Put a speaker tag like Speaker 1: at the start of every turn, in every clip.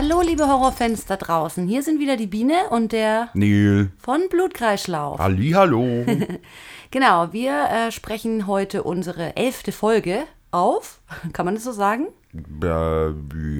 Speaker 1: Hallo, liebe Horrorfans da draußen. Hier sind wieder die Biene und der
Speaker 2: Neil.
Speaker 1: von Blutkreislauf.
Speaker 2: Hallo.
Speaker 1: Genau, wir äh, sprechen heute unsere elfte Folge auf. Kann man das so sagen?
Speaker 2: äh,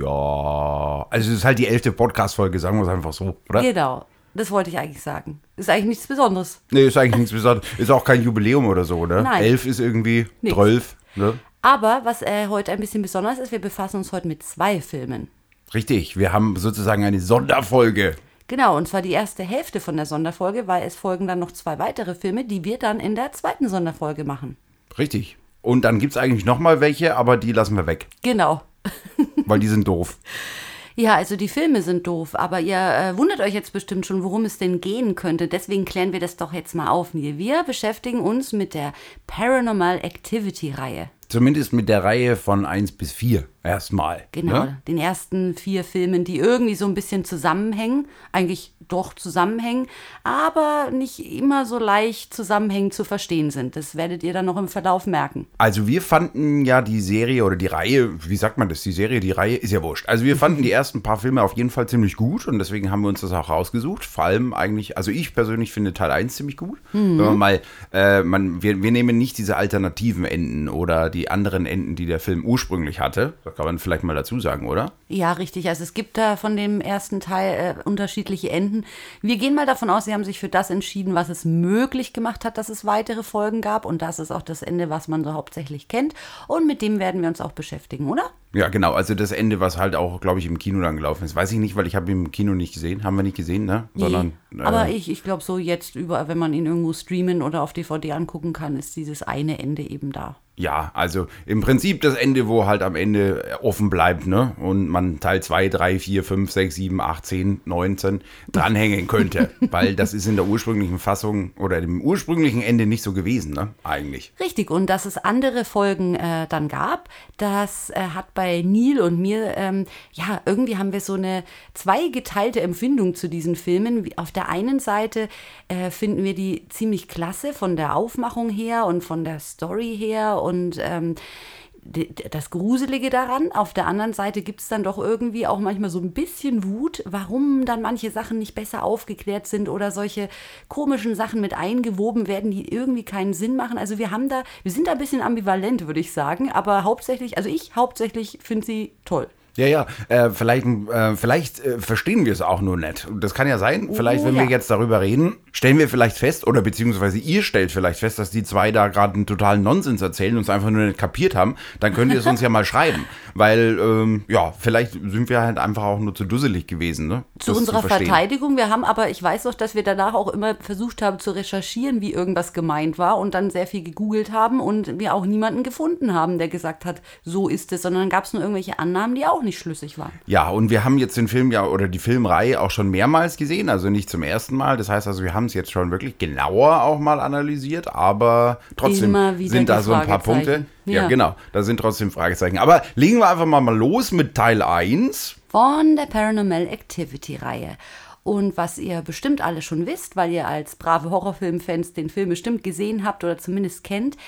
Speaker 2: ja. Also es ist halt die elfte Podcast-Folge, sagen wir es einfach so, oder?
Speaker 1: Genau, das wollte ich eigentlich sagen. Ist eigentlich nichts Besonderes.
Speaker 2: Nee, ist eigentlich nichts Besonderes. Ist auch kein Jubiläum oder so, ne?
Speaker 1: Nein.
Speaker 2: Elf ist irgendwie
Speaker 1: Nix.
Speaker 2: zwölf, ne?
Speaker 1: Aber was äh, heute ein bisschen besonders ist, wir befassen uns heute mit zwei Filmen.
Speaker 2: Richtig, wir haben sozusagen eine Sonderfolge.
Speaker 1: Genau, und zwar die erste Hälfte von der Sonderfolge, weil es folgen dann noch zwei weitere Filme, die wir dann in der zweiten Sonderfolge machen.
Speaker 2: Richtig. Und dann gibt es eigentlich nochmal welche, aber die lassen wir weg,
Speaker 1: Genau.
Speaker 2: weil die sind doof.
Speaker 1: Ja, also die Filme sind doof, aber ihr äh, wundert euch jetzt bestimmt schon, worum es denn gehen könnte. Deswegen klären wir das doch jetzt mal auf. Neil. Wir beschäftigen uns mit der Paranormal Activity Reihe.
Speaker 2: Zumindest mit der Reihe von 1 bis 4 erstmal.
Speaker 1: Genau,
Speaker 2: Ne?
Speaker 1: den ersten vier Filmen, die irgendwie so ein bisschen zusammenhängen, eigentlich doch zusammenhängen, aber nicht immer so leicht zusammenhängend zu verstehen sind. Das werdet ihr dann noch im Verlauf merken.
Speaker 2: Also wir fanden ja die Serie oder die Reihe, wie sagt man das, die Serie, die Reihe, ist ja wurscht. Also wir fanden die ersten paar Filme auf jeden Fall ziemlich gut und deswegen haben wir uns das auch rausgesucht. Vor allem eigentlich, also ich persönlich finde Teil 1 ziemlich gut. Wenn man mal, äh, man, wir, wir nehmen nicht diese alternativen Enden oder die anderen Enden, die der Film ursprünglich hatte. Das kann man vielleicht mal dazu sagen, oder?
Speaker 1: Ja, richtig. Also es gibt da von dem ersten Teil äh, unterschiedliche Enden. Wir gehen mal davon aus, sie haben sich für das entschieden, was es möglich gemacht hat, dass es weitere Folgen gab. Und das ist auch das Ende, was man so hauptsächlich kennt. Und mit dem werden wir uns auch beschäftigen, oder?
Speaker 2: Ja, genau. Also das Ende, was halt auch, glaube ich, im Kino dann gelaufen ist. Weiß ich nicht, weil ich habe ihn im Kino nicht gesehen. Haben wir nicht gesehen, ne? Sondern,
Speaker 1: Nee. Aber
Speaker 2: äh,
Speaker 1: ich, ich glaube, so jetzt überall, wenn man ihn irgendwo streamen oder auf DVD angucken kann, ist dieses eine Ende eben da.
Speaker 2: Ja, also im Prinzip das Ende, wo halt am Ende offen bleibt, ne? Und man Teil 2, 3, 4, 5, 6, 7, 8, 10, 19 dranhängen könnte. weil das ist in der ursprünglichen Fassung oder dem ursprünglichen Ende nicht so gewesen, ne? Eigentlich.
Speaker 1: Richtig, und dass es andere Folgen äh, dann gab, das äh, hat bei Neil und mir, ähm, ja, irgendwie haben wir so eine zweigeteilte Empfindung zu diesen Filmen. Auf der einen Seite äh, finden wir die ziemlich klasse von der Aufmachung her und von der Story her und ähm, das Gruselige daran. Auf der anderen Seite gibt es dann doch irgendwie auch manchmal so ein bisschen Wut, warum dann manche Sachen nicht besser aufgeklärt sind oder solche komischen Sachen mit eingewoben werden, die irgendwie keinen Sinn machen. Also wir haben da, wir sind da ein bisschen ambivalent, würde ich sagen, aber hauptsächlich, also ich hauptsächlich finde sie toll.
Speaker 2: Ja, ja, äh, vielleicht, äh, vielleicht äh, verstehen wir es auch nur nicht. Das kann ja sein. Vielleicht, wenn
Speaker 1: ja.
Speaker 2: wir jetzt darüber reden, stellen wir vielleicht fest, oder beziehungsweise ihr stellt vielleicht fest, dass die zwei da gerade einen totalen Nonsens erzählen und es einfach nur nicht kapiert haben. Dann könnt ihr es uns ja mal schreiben. Weil, ähm, ja, vielleicht sind wir halt einfach auch nur zu dusselig gewesen. Ne?
Speaker 1: Zu
Speaker 2: das
Speaker 1: unserer
Speaker 2: verstehen.
Speaker 1: Verteidigung, wir haben aber, ich weiß auch, dass wir danach auch immer versucht haben zu recherchieren, wie irgendwas gemeint war und dann sehr viel gegoogelt haben und wir auch niemanden gefunden haben, der gesagt hat, so ist es, sondern dann gab es nur irgendwelche Annahmen, die auch nicht schlüssig waren.
Speaker 2: Ja, und wir haben jetzt den Film ja oder die Filmreihe auch schon mehrmals gesehen, also nicht zum ersten Mal. Das heißt also, wir haben es jetzt schon wirklich genauer auch mal analysiert, aber trotzdem sind da so ein paar Punkte. Ja.
Speaker 1: Ja.
Speaker 2: genau, da sind trotzdem Fragezeichen. Aber legen wir einfach mal, mal los mit Teil 1.
Speaker 1: von der Paranormal Activity Reihe. Und was ihr bestimmt alle schon wisst, weil ihr als brave Horrorfilmfans den Film bestimmt gesehen habt oder zumindest kennt,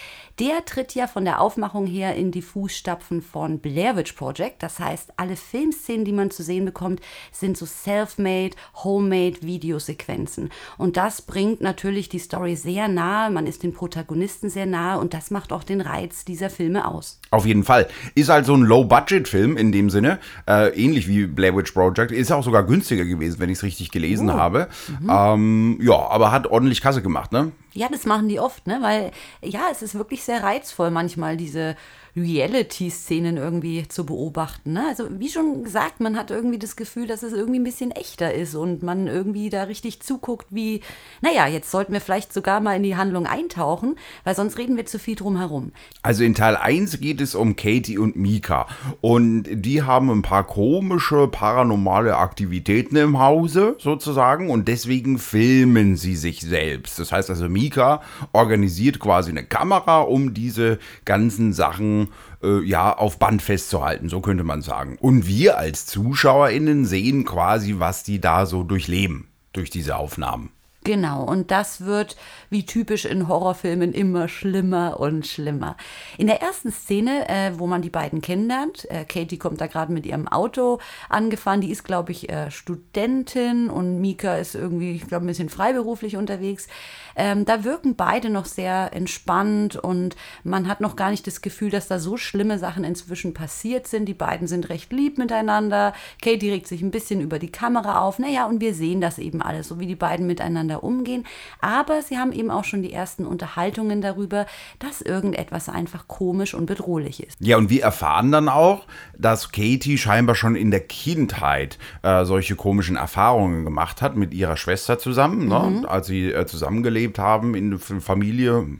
Speaker 1: der tritt ja von der Aufmachung her in die Fußstapfen von Blair Witch Project. Das heißt, alle Filmszenen, die man zu sehen bekommt, sind so self-made, homemade Videosequenzen. Und das bringt natürlich die Story sehr nahe, man ist den Protagonisten sehr nahe und das macht auch den Reiz dieser Filme aus.
Speaker 2: Auf jeden Fall. Ist halt so ein Low-Budget-Film in dem Sinne, äh, ähnlich wie Blair Witch Project. Ist auch sogar günstiger gewesen, wenn ich es richtig gelesen habe. Ähm, ja, aber hat ordentlich Kasse gemacht, ne?
Speaker 1: Ja, das machen die oft, ne? Weil ja, es ist wirklich sehr reizvoll, manchmal diese Reality-Szenen irgendwie zu beobachten. Ne? Also wie schon gesagt, man hat irgendwie das Gefühl, dass es irgendwie ein bisschen echter ist und man irgendwie da richtig zuguckt, wie, naja, jetzt sollten wir vielleicht sogar mal in die Handlung eintauchen, weil sonst reden wir zu viel drum herum.
Speaker 2: Also in Teil 1 geht es um Katie und Mika. Und die haben ein paar komische paranormale Aktivitäten im Hause sozusagen und deswegen filmen sie sich selbst. Das heißt also, Mika organisiert quasi eine Kamera, um diese ganzen Sachen äh, ja auf Band festzuhalten, so könnte man sagen. Und wir als ZuschauerInnen sehen quasi, was die da so durchleben durch diese Aufnahmen.
Speaker 1: Genau, und das wird wie typisch in Horrorfilmen immer schlimmer und schlimmer. In der ersten Szene, äh, wo man die beiden kennenlernt, äh, Katie kommt da gerade mit ihrem Auto angefahren, die ist, glaube ich, äh, Studentin und Mika ist irgendwie, ich glaube, ein bisschen freiberuflich unterwegs. Ähm, da wirken beide noch sehr entspannt und man hat noch gar nicht das Gefühl, dass da so schlimme Sachen inzwischen passiert sind. Die beiden sind recht lieb miteinander. Katie regt sich ein bisschen über die Kamera auf. Naja, und wir sehen das eben alles, so wie die beiden miteinander umgehen. Aber sie haben eben auch schon die ersten Unterhaltungen darüber, dass irgendetwas einfach komisch und bedrohlich ist.
Speaker 2: Ja, und wir erfahren dann auch, dass Katie scheinbar schon in der Kindheit äh, solche komischen Erfahrungen gemacht hat mit ihrer Schwester zusammen, ne? mhm. als sie äh, zusammengelebt gelebt haben in der Familie.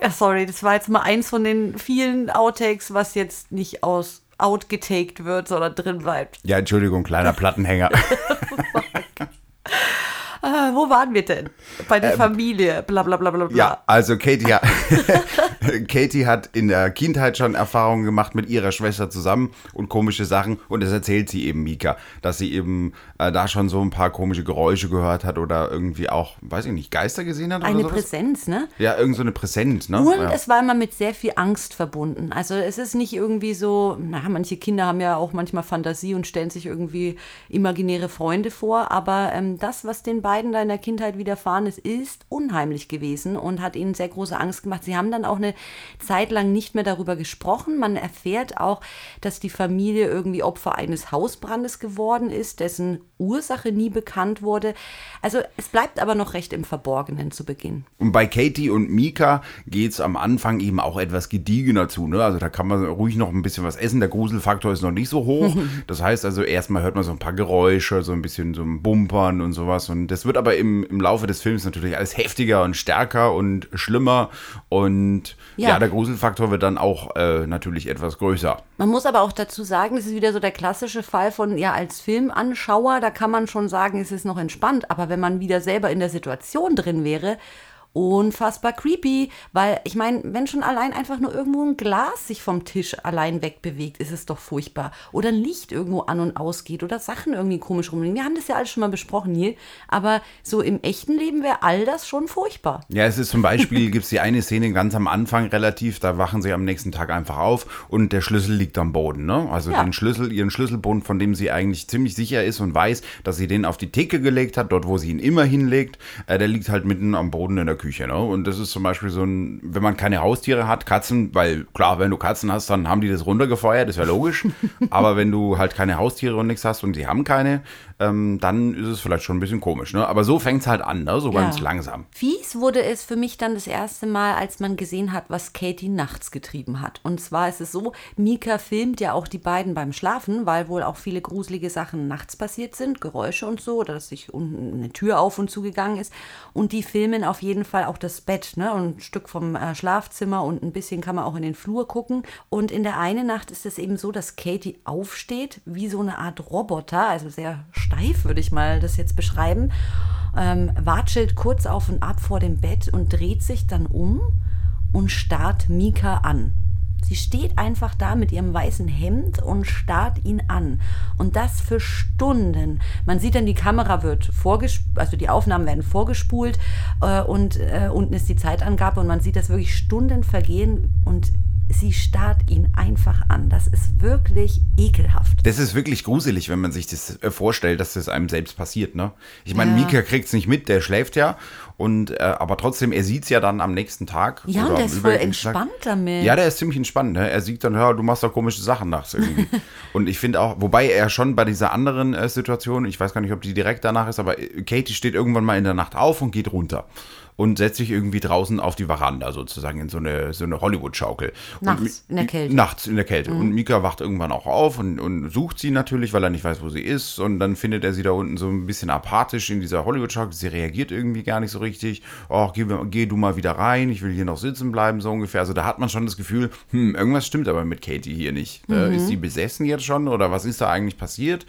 Speaker 1: Oh ja, sorry, das war jetzt mal eins von den vielen Outtakes, was jetzt nicht aus outgetaked wird, sondern drin bleibt.
Speaker 2: Ja, Entschuldigung, kleiner Plattenhänger.
Speaker 1: Wo waren wir denn? Bei der ähm, Familie, bla bla bla bla bla.
Speaker 2: Ja, also Katie, ja. Katie hat in der Kindheit schon Erfahrungen gemacht mit ihrer Schwester zusammen und komische Sachen. Und das erzählt sie eben Mika, dass sie eben äh, da schon so ein paar komische Geräusche gehört hat oder irgendwie auch, weiß ich nicht, Geister gesehen hat.
Speaker 1: Eine Präsenz, ne?
Speaker 2: Ja, irgend so eine Präsenz, ne?
Speaker 1: Und
Speaker 2: ja.
Speaker 1: es war immer mit sehr viel Angst verbunden. Also es ist nicht irgendwie so, na, manche Kinder haben ja auch manchmal Fantasie und stellen sich irgendwie imaginäre Freunde vor. Aber ähm, das, was den beiden da in der Kindheit widerfahren ist, ist unheimlich gewesen und hat ihnen sehr große Angst gemacht. Sie haben dann auch eine Zeit lang nicht mehr darüber gesprochen. Man erfährt auch, dass die Familie irgendwie Opfer eines Hausbrandes geworden ist, dessen Ursache nie bekannt wurde. Also es bleibt aber noch recht im Verborgenen zu Beginn.
Speaker 2: Und bei Katie und Mika geht es am Anfang eben auch etwas gediegener zu. Ne? Also da kann man ruhig noch ein bisschen was essen. Der Gruselfaktor ist noch nicht so hoch. Das heißt also, erstmal hört man so ein paar Geräusche, so ein bisschen so ein Bumpern und sowas. Und das wird aber im, im Laufe des Films natürlich alles heftiger und stärker und schlimmer. Und ja, ja der Gruselfaktor wird dann auch äh, natürlich etwas größer.
Speaker 1: Man muss aber auch dazu sagen, es ist wieder so der klassische Fall von, ja, als Filmanschauer, da kann man schon sagen, es ist noch entspannt. Aber wenn man wieder selber in der Situation drin wäre unfassbar creepy, weil ich meine, wenn schon allein einfach nur irgendwo ein Glas sich vom Tisch allein wegbewegt, ist es doch furchtbar. Oder ein Licht irgendwo an und ausgeht oder Sachen irgendwie komisch rumliegen. Wir haben das ja alles schon mal besprochen hier, aber so im echten Leben wäre all das schon furchtbar.
Speaker 2: Ja, es ist zum Beispiel, gibt es die eine Szene ganz am Anfang relativ, da wachen sie am nächsten Tag einfach auf und der Schlüssel liegt am Boden, ne? Also ja. den Schlüssel, ihren Schlüsselbund, von dem sie eigentlich ziemlich sicher ist und weiß, dass sie den auf die Theke gelegt hat, dort wo sie ihn immer hinlegt, äh, der liegt halt mitten am Boden in der Küche. Ne? Und das ist zum Beispiel so ein, wenn man keine Haustiere hat, Katzen, weil klar, wenn du Katzen hast, dann haben die das runtergefeuert, ist ja logisch. Aber wenn du halt keine Haustiere und nichts hast und sie haben keine, ähm, dann ist es vielleicht schon ein bisschen komisch. Ne? Aber so fängt es halt an, ne? so ja. ganz langsam.
Speaker 1: Fies wurde es für mich dann das erste Mal, als man gesehen hat, was Katie nachts getrieben hat. Und zwar ist es so, Mika filmt ja auch die beiden beim Schlafen, weil wohl auch viele gruselige Sachen nachts passiert sind, Geräusche und so, oder dass sich unten eine Tür auf und zugegangen ist. Und die filmen auf jeden Fall auch das Bett, ne? Und ein Stück vom äh, Schlafzimmer und ein bisschen kann man auch in den Flur gucken. Und in der einen Nacht ist es eben so, dass Katie aufsteht, wie so eine Art Roboter, also sehr steif, würde ich mal das jetzt beschreiben, ähm, watschelt kurz auf und ab vor dem Bett und dreht sich dann um und starrt Mika an. Sie steht einfach da mit ihrem weißen Hemd und starrt ihn an. Und das für Stunden. Man sieht dann, die Kamera wird vorgespult, also die Aufnahmen werden vorgespult äh, und äh, unten ist die Zeitangabe und man sieht, dass wirklich Stunden vergehen und sie starrt ihn einfach an. Das ist wirklich ekelhaft.
Speaker 2: Das ist wirklich gruselig, wenn man sich das äh, vorstellt, dass das einem selbst passiert. Ne? Ich meine, ja. Mika kriegt es nicht mit, der schläft ja. Und, äh, aber trotzdem, er sieht es ja dann am nächsten Tag.
Speaker 1: Ja, und der ist voll entspannt Tag. damit.
Speaker 2: Ja, der ist ziemlich entspannt. Ne? Er sieht dann, ja, du machst doch komische Sachen nachts irgendwie. und ich finde auch, wobei er schon bei dieser anderen äh, Situation, ich weiß gar nicht, ob die direkt danach ist, aber äh, Katie steht irgendwann mal in der Nacht auf und geht runter und setzt sich irgendwie draußen auf die Veranda sozusagen in so eine, so eine Hollywood-Schaukel.
Speaker 1: Nachts in der Kälte.
Speaker 2: Nachts in der Kälte. Mhm. Und Mika wacht irgendwann auch auf und, und sucht sie natürlich, weil er nicht weiß, wo sie ist. Und dann findet er sie da unten so ein bisschen apathisch in dieser Hollywood-Schaukel. Sie reagiert irgendwie gar nicht so richtig. Oh, geh, geh, du mal wieder rein, ich will hier noch sitzen bleiben, so ungefähr. Also da hat man schon das Gefühl, hm, irgendwas stimmt aber mit Katie hier nicht. Mhm. Äh, ist sie besessen jetzt schon oder was ist da eigentlich passiert?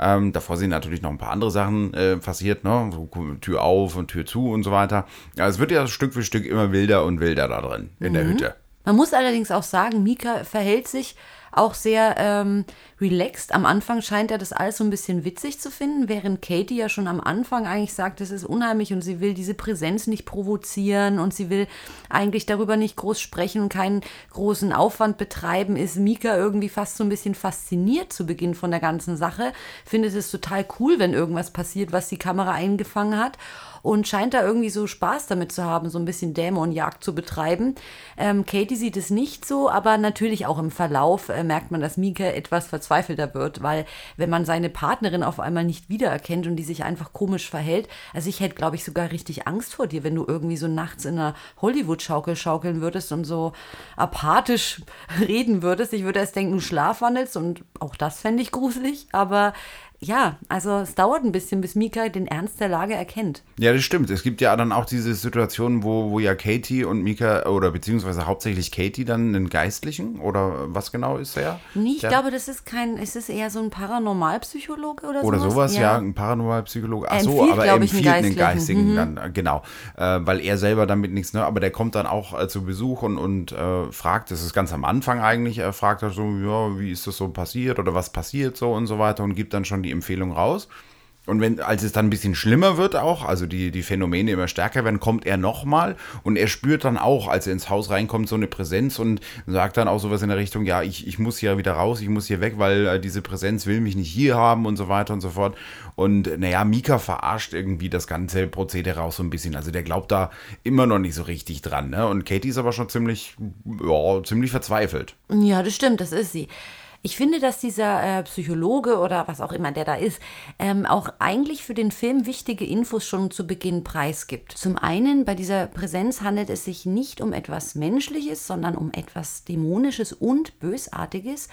Speaker 2: Ähm, davor sind natürlich noch ein paar andere Sachen äh, passiert, ne? So, Tür auf und Tür zu und so weiter. Ja, es wird ja Stück für Stück immer wilder und wilder da drin in mhm. der Hütte.
Speaker 1: Man muss allerdings auch sagen, Mika verhält sich auch sehr ähm, relaxed. Am Anfang scheint er das alles so ein bisschen witzig zu finden, während Katie ja schon am Anfang eigentlich sagt, es ist unheimlich und sie will diese Präsenz nicht provozieren und sie will eigentlich darüber nicht groß sprechen und keinen großen Aufwand betreiben, ist Mika irgendwie fast so ein bisschen fasziniert zu Beginn von der ganzen Sache, findet es total cool, wenn irgendwas passiert, was die Kamera eingefangen hat und scheint da irgendwie so Spaß damit zu haben, so ein bisschen Dämonjagd zu betreiben. Ähm, Katie sieht es nicht so, aber natürlich auch im Verlauf äh, merkt man, dass Mika etwas verzweifelter wird, weil wenn man seine Partnerin auf einmal nicht wiedererkennt und die sich einfach komisch verhält, also ich hätte, glaube ich, sogar richtig Angst vor dir, wenn du irgendwie so nachts in einer Hollywood-Schaukel schaukeln würdest und so apathisch reden würdest. Ich würde erst denken, du schlafwandelst und auch das fände ich gruselig, aber ja, also es dauert ein bisschen, bis Mika den Ernst der Lage erkennt.
Speaker 2: Ja, das stimmt. Es gibt ja dann auch diese Situation, wo, wo ja Katie und Mika, oder beziehungsweise hauptsächlich Katie dann einen Geistlichen, oder was genau ist er?
Speaker 1: Nee, ich
Speaker 2: der,
Speaker 1: glaube, das ist kein, ist es eher so ein Paranormalpsychologe oder,
Speaker 2: oder sowas? sowas ja. ja. ein Paranormalpsychologe. Ach so, aber er empfiehlt einen Geistigen, mhm. dann, genau. Äh, weil er selber damit nichts, ne, aber der kommt dann auch äh, zu Besuch und, und äh, fragt, das ist ganz am Anfang eigentlich, er fragt er so, ja, wie ist das so passiert oder was passiert so und so weiter und gibt dann schon die die Empfehlung raus. Und wenn, als es dann ein bisschen schlimmer wird auch, also die, die Phänomene immer stärker werden, kommt er nochmal und er spürt dann auch, als er ins Haus reinkommt, so eine Präsenz und sagt dann auch sowas in der Richtung, ja, ich, ich muss hier wieder raus, ich muss hier weg, weil äh, diese Präsenz will mich nicht hier haben und so weiter und so fort. Und naja, Mika verarscht irgendwie das ganze Prozedere auch so ein bisschen. Also der glaubt da immer noch nicht so richtig dran. Ne? Und Katie ist aber schon ziemlich, ja, ziemlich verzweifelt.
Speaker 1: Ja, das stimmt, das ist sie. Ich finde, dass dieser äh, Psychologe oder was auch immer der da ist, ähm, auch eigentlich für den Film wichtige Infos schon zu Beginn preisgibt. Zum einen, bei dieser Präsenz handelt es sich nicht um etwas Menschliches, sondern um etwas Dämonisches und Bösartiges.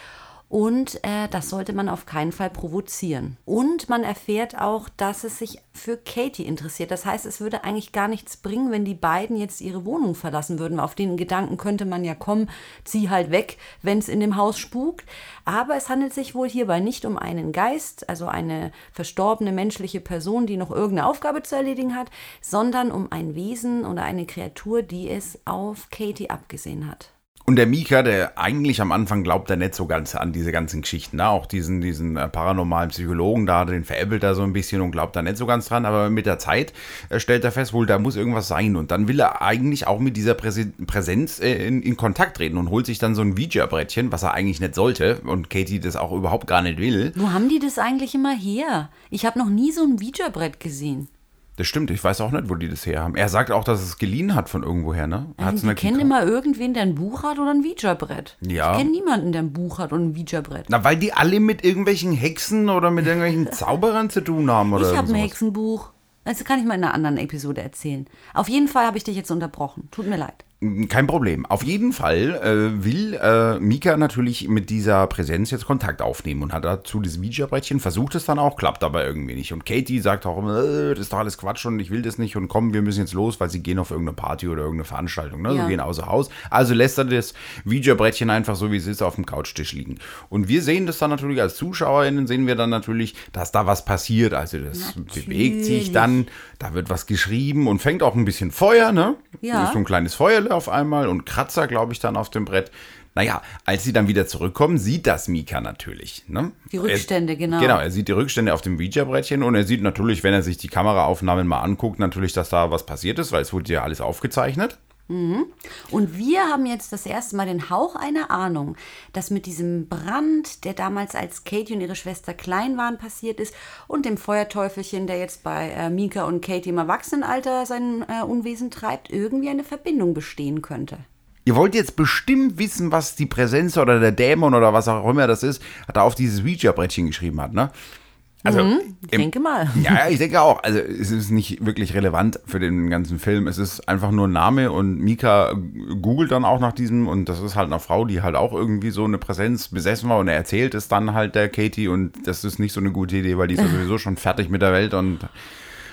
Speaker 1: Und äh, das sollte man auf keinen Fall provozieren. Und man erfährt auch, dass es sich für Katie interessiert. Das heißt, es würde eigentlich gar nichts bringen, wenn die beiden jetzt ihre Wohnung verlassen würden. Auf den Gedanken könnte man ja kommen, zieh halt weg, wenn es in dem Haus spukt. Aber es handelt sich wohl hierbei nicht um einen Geist, also eine verstorbene menschliche Person, die noch irgendeine Aufgabe zu erledigen hat, sondern um ein Wesen oder eine Kreatur, die es auf Katie abgesehen hat.
Speaker 2: Und der Mika, der eigentlich am Anfang glaubt er nicht so ganz an diese ganzen Geschichten, ne? auch diesen, diesen äh, paranormalen Psychologen da, den veräppelt er so ein bisschen und glaubt da nicht so ganz dran, aber mit der Zeit äh, stellt er fest, wohl, da muss irgendwas sein und dann will er eigentlich auch mit dieser Präsenz äh, in, in, Kontakt treten und holt sich dann so ein Ouija-Brettchen, was er eigentlich nicht sollte und Katie das auch überhaupt gar nicht will.
Speaker 1: Wo haben die das eigentlich immer her? Ich habe noch nie so ein Ouija-Brett gesehen.
Speaker 2: Das stimmt, ich weiß auch nicht, wo die das her haben. Er sagt auch, dass es geliehen hat von irgendwoher, ne?
Speaker 1: Also, ich kenne immer irgendwen, der ein Buch hat oder ein Ouija-Brett. Ja. Ich kenne niemanden, der ein Buch hat und ein Ouija-Brett.
Speaker 2: Na, weil die alle mit irgendwelchen Hexen oder mit irgendwelchen Zauberern zu tun haben, oder?
Speaker 1: Ich habe ein Hexenbuch. Das kann ich mal in einer anderen Episode erzählen. Auf jeden Fall habe ich dich jetzt unterbrochen. Tut mir leid.
Speaker 2: Kein Problem. Auf jeden Fall äh, will äh, Mika natürlich mit dieser Präsenz jetzt Kontakt aufnehmen und hat dazu dieses Ouija-Brettchen, versucht es dann auch, klappt aber irgendwie nicht. Und Katie sagt auch immer, äh, das ist doch alles Quatsch und ich will das nicht und komm, wir müssen jetzt los, weil sie gehen auf irgendeine Party oder irgendeine Veranstaltung. Ne? Ja. Sie gehen außer Haus. Also lässt er das Ouija-Brettchen einfach so, wie es ist, auf dem Couchtisch liegen. Und wir sehen das dann natürlich als ZuschauerInnen, sehen wir dann natürlich, dass da was passiert. Also das natürlich. bewegt sich dann, da wird was geschrieben und fängt auch ein bisschen Feuer, ne? Ja. Ist so ein kleines Feuer Stelle auf einmal und Kratzer, glaube ich, dann auf dem Brett. Naja, als sie dann wieder zurückkommen, sieht das Mika natürlich. Ne?
Speaker 1: Die Rückstände,
Speaker 2: er,
Speaker 1: genau.
Speaker 2: Genau, er sieht die Rückstände auf dem Ouija-Brettchen und er sieht natürlich, wenn er sich die Kameraaufnahmen mal anguckt, natürlich, dass da was passiert ist, weil es wurde ja alles aufgezeichnet.
Speaker 1: Mhm. Und wir haben jetzt das erste Mal den Hauch einer Ahnung, dass mit diesem Brand, der damals als Katie und ihre Schwester klein waren, passiert ist, und dem Feuerteufelchen, der jetzt bei äh, Mika und Katie im Erwachsenenalter sein äh, Unwesen treibt, irgendwie eine Verbindung bestehen könnte.
Speaker 2: Ihr wollt jetzt bestimmt wissen, was die Präsenz oder der Dämon oder was auch immer das ist, da auf dieses Ouija-Brettchen geschrieben hat, ne?
Speaker 1: Also, mhm, ich im, denke mal.
Speaker 2: Ja, ich denke auch. Also es ist nicht wirklich relevant für den ganzen Film. Es ist einfach nur ein Name und Mika googelt dann auch nach diesem und das ist halt eine Frau, die halt auch irgendwie so eine Präsenz besessen war und er erzählt es dann halt der Katie und das ist nicht so eine gute Idee, weil die ist ja sowieso schon fertig mit der Welt und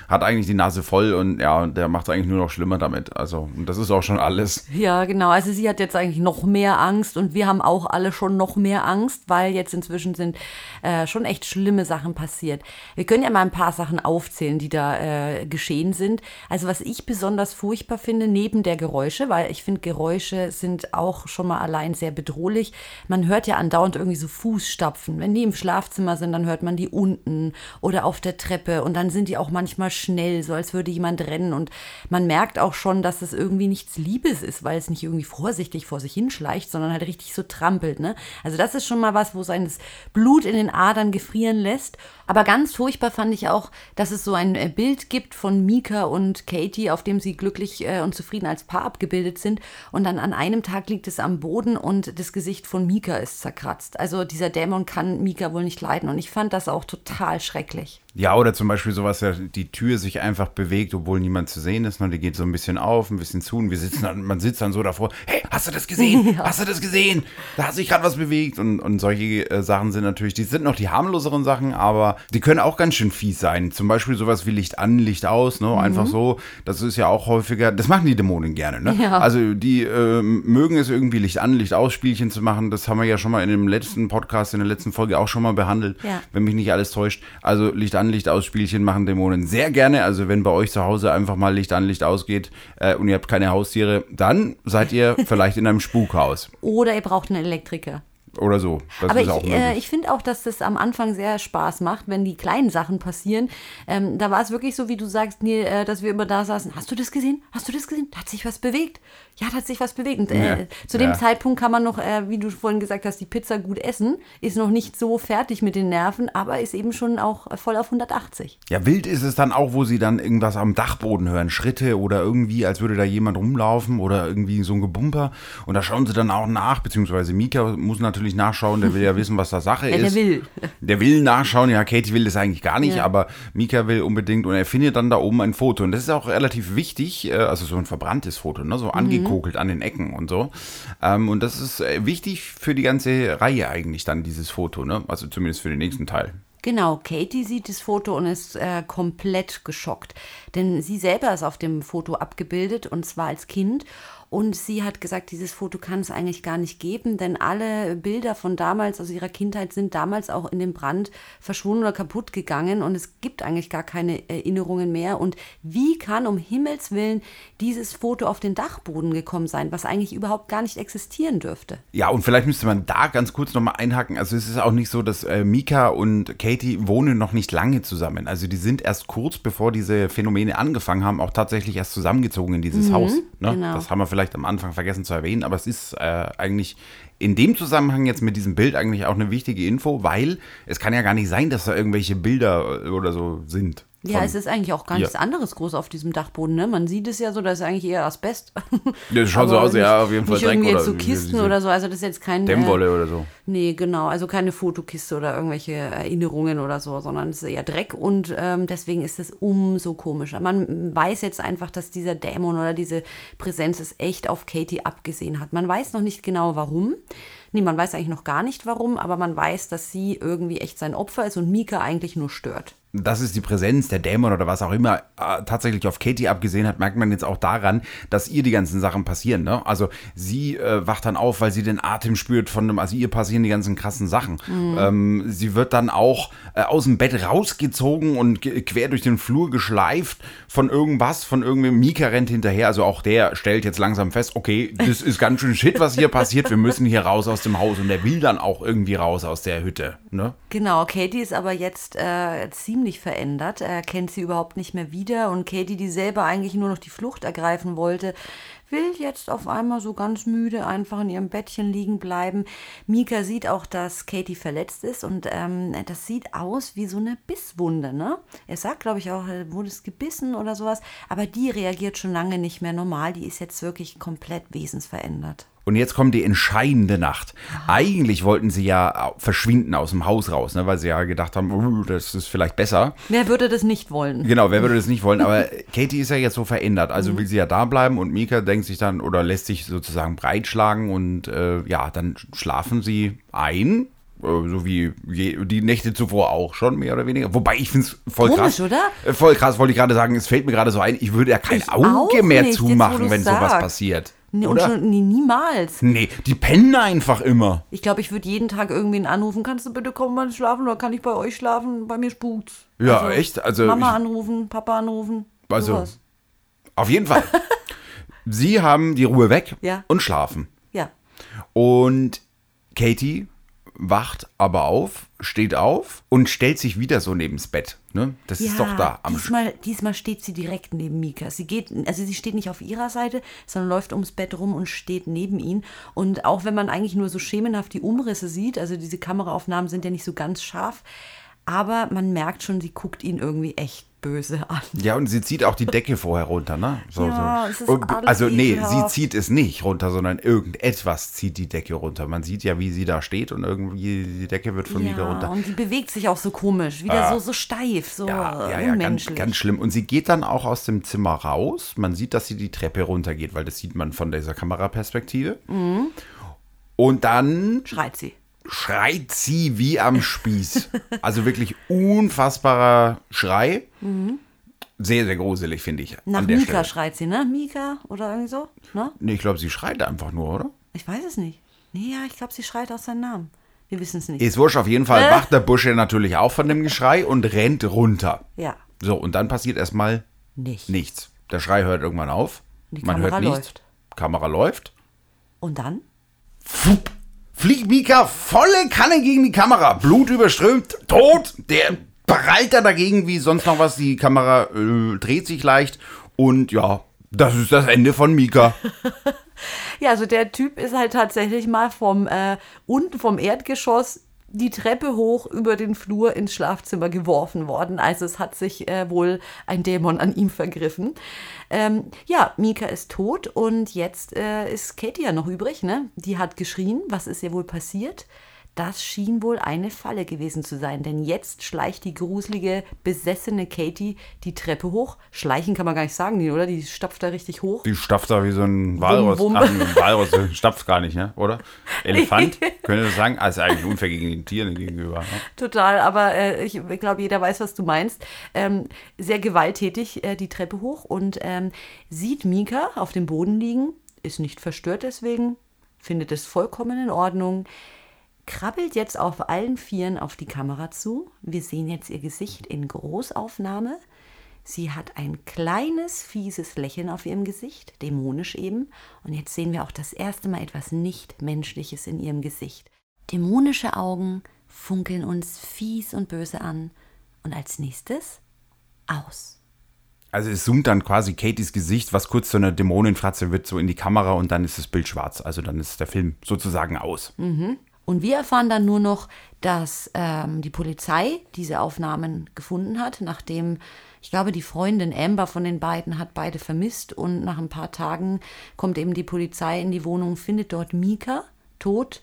Speaker 2: hat eigentlich die Nase voll und ja, der macht es eigentlich nur noch schlimmer damit. Also, und das ist auch schon alles.
Speaker 1: Ja, genau. Also sie hat jetzt eigentlich noch mehr Angst und wir haben auch alle schon noch mehr Angst, weil jetzt inzwischen sind äh, schon echt schlimme Sachen passiert. Wir können ja mal ein paar Sachen aufzählen, die da äh, geschehen sind. Also was ich besonders furchtbar finde, neben der Geräusche, weil ich finde, Geräusche sind auch schon mal allein sehr bedrohlich. Man hört ja andauernd irgendwie so Fußstapfen. Wenn die im Schlafzimmer sind, dann hört man die unten oder auf der Treppe und dann sind die auch manchmal schnell, so als würde jemand rennen und man merkt auch schon, dass es irgendwie nichts Liebes ist, weil es nicht irgendwie vorsichtig vor sich hinschleicht, sondern halt richtig so trampelt. Ne? Also das ist schon mal was, wo sein Blut in den Adern gefrieren lässt. Aber ganz furchtbar fand ich auch, dass es so ein äh, Bild gibt von Mika und Katie, auf dem sie glücklich äh, und zufrieden als Paar abgebildet sind. Und dann an einem Tag liegt es am Boden und das Gesicht von Mika ist zerkratzt. Also dieser Dämon kann Mika wohl nicht leiden. Und ich fand das auch total schrecklich.
Speaker 2: Ja, oder zum Beispiel sowas, ja, die Tür sich einfach bewegt, obwohl niemand zu sehen ist. Ne? Die geht so ein bisschen auf, ein bisschen zu und wir sitzen dann, man sitzt dann so davor, hey, hast du das gesehen? Ja. Hast du das gesehen? Da hat sich gerade was bewegt. Und, und solche äh, Sachen sind natürlich, die sind noch die harmloseren Sachen, aber die können auch ganz schön fies sein. Zum Beispiel sowas wie Licht an, Licht aus, ne? Mhm. Einfach so. Das ist ja auch häufiger, das machen die Dämonen gerne, ne? Ja. Also die äh, mögen es irgendwie Licht an, Licht aus Spielchen zu machen. Das haben wir ja schon mal in dem letzten Podcast, in der letzten Folge auch schon mal behandelt, ja. wenn mich nicht alles täuscht. Also Licht an, Licht aus Spielchen machen Dämonen sehr gerne. Also wenn bei euch zu Hause einfach mal Licht an, Licht ausgeht äh, und ihr habt keine Haustiere, dann seid ihr vielleicht in einem Spukhaus.
Speaker 1: Oder ihr braucht einen Elektriker
Speaker 2: oder so.
Speaker 1: Das Aber ich, äh, ich finde auch, dass das am Anfang sehr Spaß macht, wenn die kleinen Sachen passieren. Ähm, da war es wirklich so, wie du sagst, Neil, äh, dass wir immer da saßen. Hast du das gesehen? Hast du das gesehen? Da hat sich was bewegt. Ja, da hat sich was bewegt. Und, äh, ja. Zu dem ja. Zeitpunkt kann man noch, äh, wie du vorhin gesagt hast, die Pizza gut essen. Ist noch nicht so fertig mit den Nerven, aber ist eben schon auch voll auf 180.
Speaker 2: Ja, wild ist es dann auch, wo sie dann irgendwas am Dachboden hören. Schritte oder irgendwie, als würde da jemand rumlaufen oder irgendwie so ein Gebumper. Und da schauen sie dann auch nach, beziehungsweise Mika muss natürlich natürlich nachschauen, der will ja wissen, was da Sache ja, ist. Der will. Der will nachschauen, ja, Katie will das eigentlich gar nicht, ja. aber Mika will unbedingt und er findet dann da oben ein Foto. Und das ist auch relativ wichtig, äh, also so ein verbranntes Foto, ne? so mhm. angekokelt an den Ecken und so. Ähm, und das ist äh, wichtig für die ganze Reihe eigentlich dann, dieses Foto, ne? also zumindest für den nächsten Teil.
Speaker 1: Genau, Katie sieht das Foto und ist äh, komplett geschockt. Denn sie selber ist auf dem Foto abgebildet und zwar als Kind. Und sie hat gesagt, dieses Foto kann es eigentlich gar nicht geben, denn alle Bilder von damals, aus ihrer Kindheit, sind damals auch in dem Brand verschwunden oder kaputt gegangen und es gibt eigentlich gar keine Erinnerungen mehr. Und wie kann um Himmels Willen dieses Foto auf den Dachboden gekommen sein, was eigentlich überhaupt gar nicht existieren dürfte?
Speaker 2: Ja, und vielleicht müsste man da ganz kurz nochmal einhaken. Also es ist auch nicht so, dass äh, Mika und Katie wohnen noch nicht lange zusammen. Also die sind erst kurz bevor diese Phänomene angefangen haben, auch tatsächlich erst zusammengezogen in dieses mhm, Haus. Ne? Genau. Das haben wir vielleicht vielleicht am Anfang vergessen zu erwähnen, aber es ist äh, eigentlich in dem Zusammenhang jetzt mit diesem Bild eigentlich auch eine wichtige Info, weil es kann ja gar nicht sein, dass da irgendwelche Bilder oder so sind.
Speaker 1: Ja, es ist eigentlich auch gar nichts ja. anderes groß auf diesem Dachboden. Ne? Man sieht es ja so, das ist eigentlich eher Asbest.
Speaker 2: Das schaut so aus, nicht, ja, auf jeden Fall.
Speaker 1: Nicht irgendwie jetzt so Kisten oder so. Also das ist jetzt kein
Speaker 2: Dämmwolle äh, oder so.
Speaker 1: Nee, genau. Also keine Fotokiste oder irgendwelche Erinnerungen oder so, sondern es ist eher Dreck und ähm, deswegen ist es umso komischer. Man weiß jetzt einfach, dass dieser Dämon oder diese Präsenz es echt auf Katie abgesehen hat. Man weiß noch nicht genau warum. Nee, man weiß eigentlich noch gar nicht warum, aber man weiß, dass sie irgendwie echt sein Opfer ist und Mika eigentlich nur stört
Speaker 2: dass es die Präsenz der Dämon oder was auch immer äh, tatsächlich auf Katie abgesehen hat, merkt man jetzt auch daran, dass ihr die ganzen Sachen passieren. Ne? Also sie äh, wacht dann auf, weil sie den Atem spürt von dem, also ihr passieren die ganzen krassen Sachen. Mhm. Ähm, sie wird dann auch äh, aus dem Bett rausgezogen und quer durch den Flur geschleift von irgendwas, von irgendwem. Mika rennt hinterher, also auch der stellt jetzt langsam fest, okay, das ist ganz schön Shit, was hier passiert. Wir müssen hier raus aus dem Haus und der will dann auch irgendwie raus aus der Hütte. Ne?
Speaker 1: Genau, Katie ist aber jetzt äh, ziemlich ziemlich verändert. Er kennt sie überhaupt nicht mehr wieder und Katie, die selber eigentlich nur noch die Flucht ergreifen wollte, will jetzt auf einmal so ganz müde einfach in ihrem Bettchen liegen bleiben. Mika sieht auch, dass Katie verletzt ist und ähm, das sieht aus wie so eine Bisswunde. Ne? Er sagt, glaube ich, auch, wurde es gebissen oder sowas, aber die reagiert schon lange nicht mehr normal. Die ist jetzt wirklich komplett wesensverändert.
Speaker 2: Und jetzt kommt die entscheidende Nacht. Eigentlich wollten sie ja verschwinden aus dem Haus raus, ne, weil sie ja gedacht haben, uh, das ist vielleicht besser.
Speaker 1: Wer würde das nicht wollen?
Speaker 2: Genau, wer würde das nicht wollen? Aber Katie ist ja jetzt so verändert. Also mhm. will sie ja da bleiben und Mika denkt sich dann oder lässt sich sozusagen breitschlagen und äh, ja, dann schlafen sie ein Äh, So wie je, die Nächte zuvor auch schon, mehr oder weniger. Wobei ich finde es voll
Speaker 1: Komisch,
Speaker 2: krass.
Speaker 1: oder?
Speaker 2: Äh, Voll krass, wollte ich gerade sagen. Es fällt mir gerade so ein, ich würde ja kein
Speaker 1: Ich
Speaker 2: Auge mehr
Speaker 1: nicht, jetzt,
Speaker 2: zumachen,
Speaker 1: du's
Speaker 2: wenn sowas
Speaker 1: sagst.
Speaker 2: passiert.
Speaker 1: Nee, und
Speaker 2: oder?
Speaker 1: schon, nee, niemals.
Speaker 2: Nee, die pennen einfach immer.
Speaker 1: Ich glaube, ich würde jeden Tag irgendwen anrufen. Kannst du bitte kommen mal schlafen oder kann ich bei euch schlafen? Bei mir spukt's.
Speaker 2: Ja, echt? Also
Speaker 1: Mama
Speaker 2: ich-
Speaker 1: anrufen, Papa anrufen.
Speaker 2: Also-
Speaker 1: sowas.
Speaker 2: Auf jeden Fall. Sie haben die Ruhe weg
Speaker 1: Ja.
Speaker 2: und schlafen.
Speaker 1: Ja.
Speaker 2: Und Katie wacht aber auf, steht auf und stellt sich wieder so neben's Bett. Ne? Das ist doch da am
Speaker 1: diesmal, diesmal steht sie direkt neben Mika. Sie geht, also sie steht nicht auf ihrer Seite, sondern läuft ums Bett rum und steht neben ihn. Und auch wenn man eigentlich nur so schemenhaft die Umrisse sieht, also diese Kameraaufnahmen sind ja nicht so ganz scharf, aber man merkt schon, sie guckt ihn irgendwie echt böse an.
Speaker 2: Ja, und sie zieht auch die Decke vorher runter, ne? So,
Speaker 1: Ja,
Speaker 2: so.
Speaker 1: es ist
Speaker 2: Und-
Speaker 1: alles
Speaker 2: also, nee, sie
Speaker 1: ekelhaft.
Speaker 2: zieht es nicht runter, sondern irgendetwas zieht die Decke runter. Man sieht ja, wie sie da steht und irgendwie die Decke wird von
Speaker 1: Ja,
Speaker 2: runter.
Speaker 1: und sie bewegt sich auch so komisch, wieder so, so steif, so
Speaker 2: Ja,
Speaker 1: äh,
Speaker 2: ja, ja, ganz, ganz schlimm. Und sie geht dann auch aus dem Zimmer raus. Man sieht, dass sie die Treppe runtergeht, weil das sieht man von dieser Kameraperspektive.
Speaker 1: Mhm.
Speaker 2: Und dann
Speaker 1: Schreit sie.
Speaker 2: Schreit sie wie am Spieß. Also wirklich unfassbarer Schrei. Sehr, sehr gruselig, finde ich.
Speaker 1: Mhm. Nach Mika
Speaker 2: Stelle.
Speaker 1: schreit sie, ne? Mika oder irgendwie so, ne?
Speaker 2: Nee, ich glaube, sie schreit einfach nur, oder?
Speaker 1: Ich weiß es nicht. Nee, ja, ich glaube, sie schreit aus seinem Namen. Wir wissen es nicht.
Speaker 2: Ist wurscht, auf jeden Fall wacht der Busche natürlich auf von dem Geschrei und rennt runter.
Speaker 1: ja,
Speaker 2: So, und dann passiert erstmal
Speaker 1: nicht.
Speaker 2: nichts. Der Schrei hört irgendwann auf.
Speaker 1: Die
Speaker 2: Man
Speaker 1: Kamera
Speaker 2: hört nichts.
Speaker 1: läuft.
Speaker 2: Kamera läuft.
Speaker 1: Und dann?
Speaker 2: Fupp, fliegt Mika volle Kanne gegen die Kamera. Blut überströmt, tot. Der prallt da dagegen wie sonst noch was. Die Kamera äh, dreht sich leicht. Und ja, das ist das Ende von Mika.
Speaker 1: Ja, also der Typ ist halt tatsächlich mal vom äh, unten vom Erdgeschoss die Treppe hoch über den Flur ins Schlafzimmer geworfen worden. Also es hat sich äh, wohl ein Dämon an ihm vergriffen. Ähm, ja, Mika ist tot und jetzt äh, ist Katie ja noch übrig. Ne? Die hat geschrien. Was ist ihr wohl passiert? Das schien wohl eine Falle gewesen zu sein, denn jetzt schleicht die gruselige, besessene Katie die Treppe hoch. Schleichen kann man gar nicht sagen, oder? Die stapft da richtig hoch.
Speaker 2: Die stapft da wie so ein Walross.
Speaker 1: Wum, wum.
Speaker 2: Ach, ein Walross äh, stapft gar nicht, ne? oder? Elefant, könnte das sagen? Also eigentlich unfair gegen die Tiere gegenüber. Ne?
Speaker 1: Total, aber äh, ich, ich glaube, jeder weiß, was du meinst. Ähm, sehr gewalttätig äh, die Treppe hoch und ähm, sieht Mika auf dem Boden liegen, ist nicht verstört deswegen, findet es vollkommen in Ordnung, krabbelt jetzt auf allen Vieren auf die Kamera zu. Wir sehen jetzt ihr Gesicht in Großaufnahme. Sie hat ein kleines, fieses Lächeln auf ihrem Gesicht, dämonisch eben. Und jetzt sehen wir auch das erste Mal etwas Nicht-Menschliches in ihrem Gesicht. Dämonische Augen funkeln uns fies und böse an. Und als nächstes aus.
Speaker 2: Also es zoomt dann quasi Katies Gesicht, was kurz zu einer Dämonenfratze wird, so in die Kamera und dann ist das Bild schwarz. Also dann ist der Film sozusagen aus.
Speaker 1: Und wir erfahren dann nur noch, dass ähm, die Polizei diese Aufnahmen gefunden hat, nachdem, ich glaube, die Freundin Amber von den beiden hat beide vermisst und nach ein paar Tagen kommt eben die Polizei in die Wohnung, findet dort Mika tot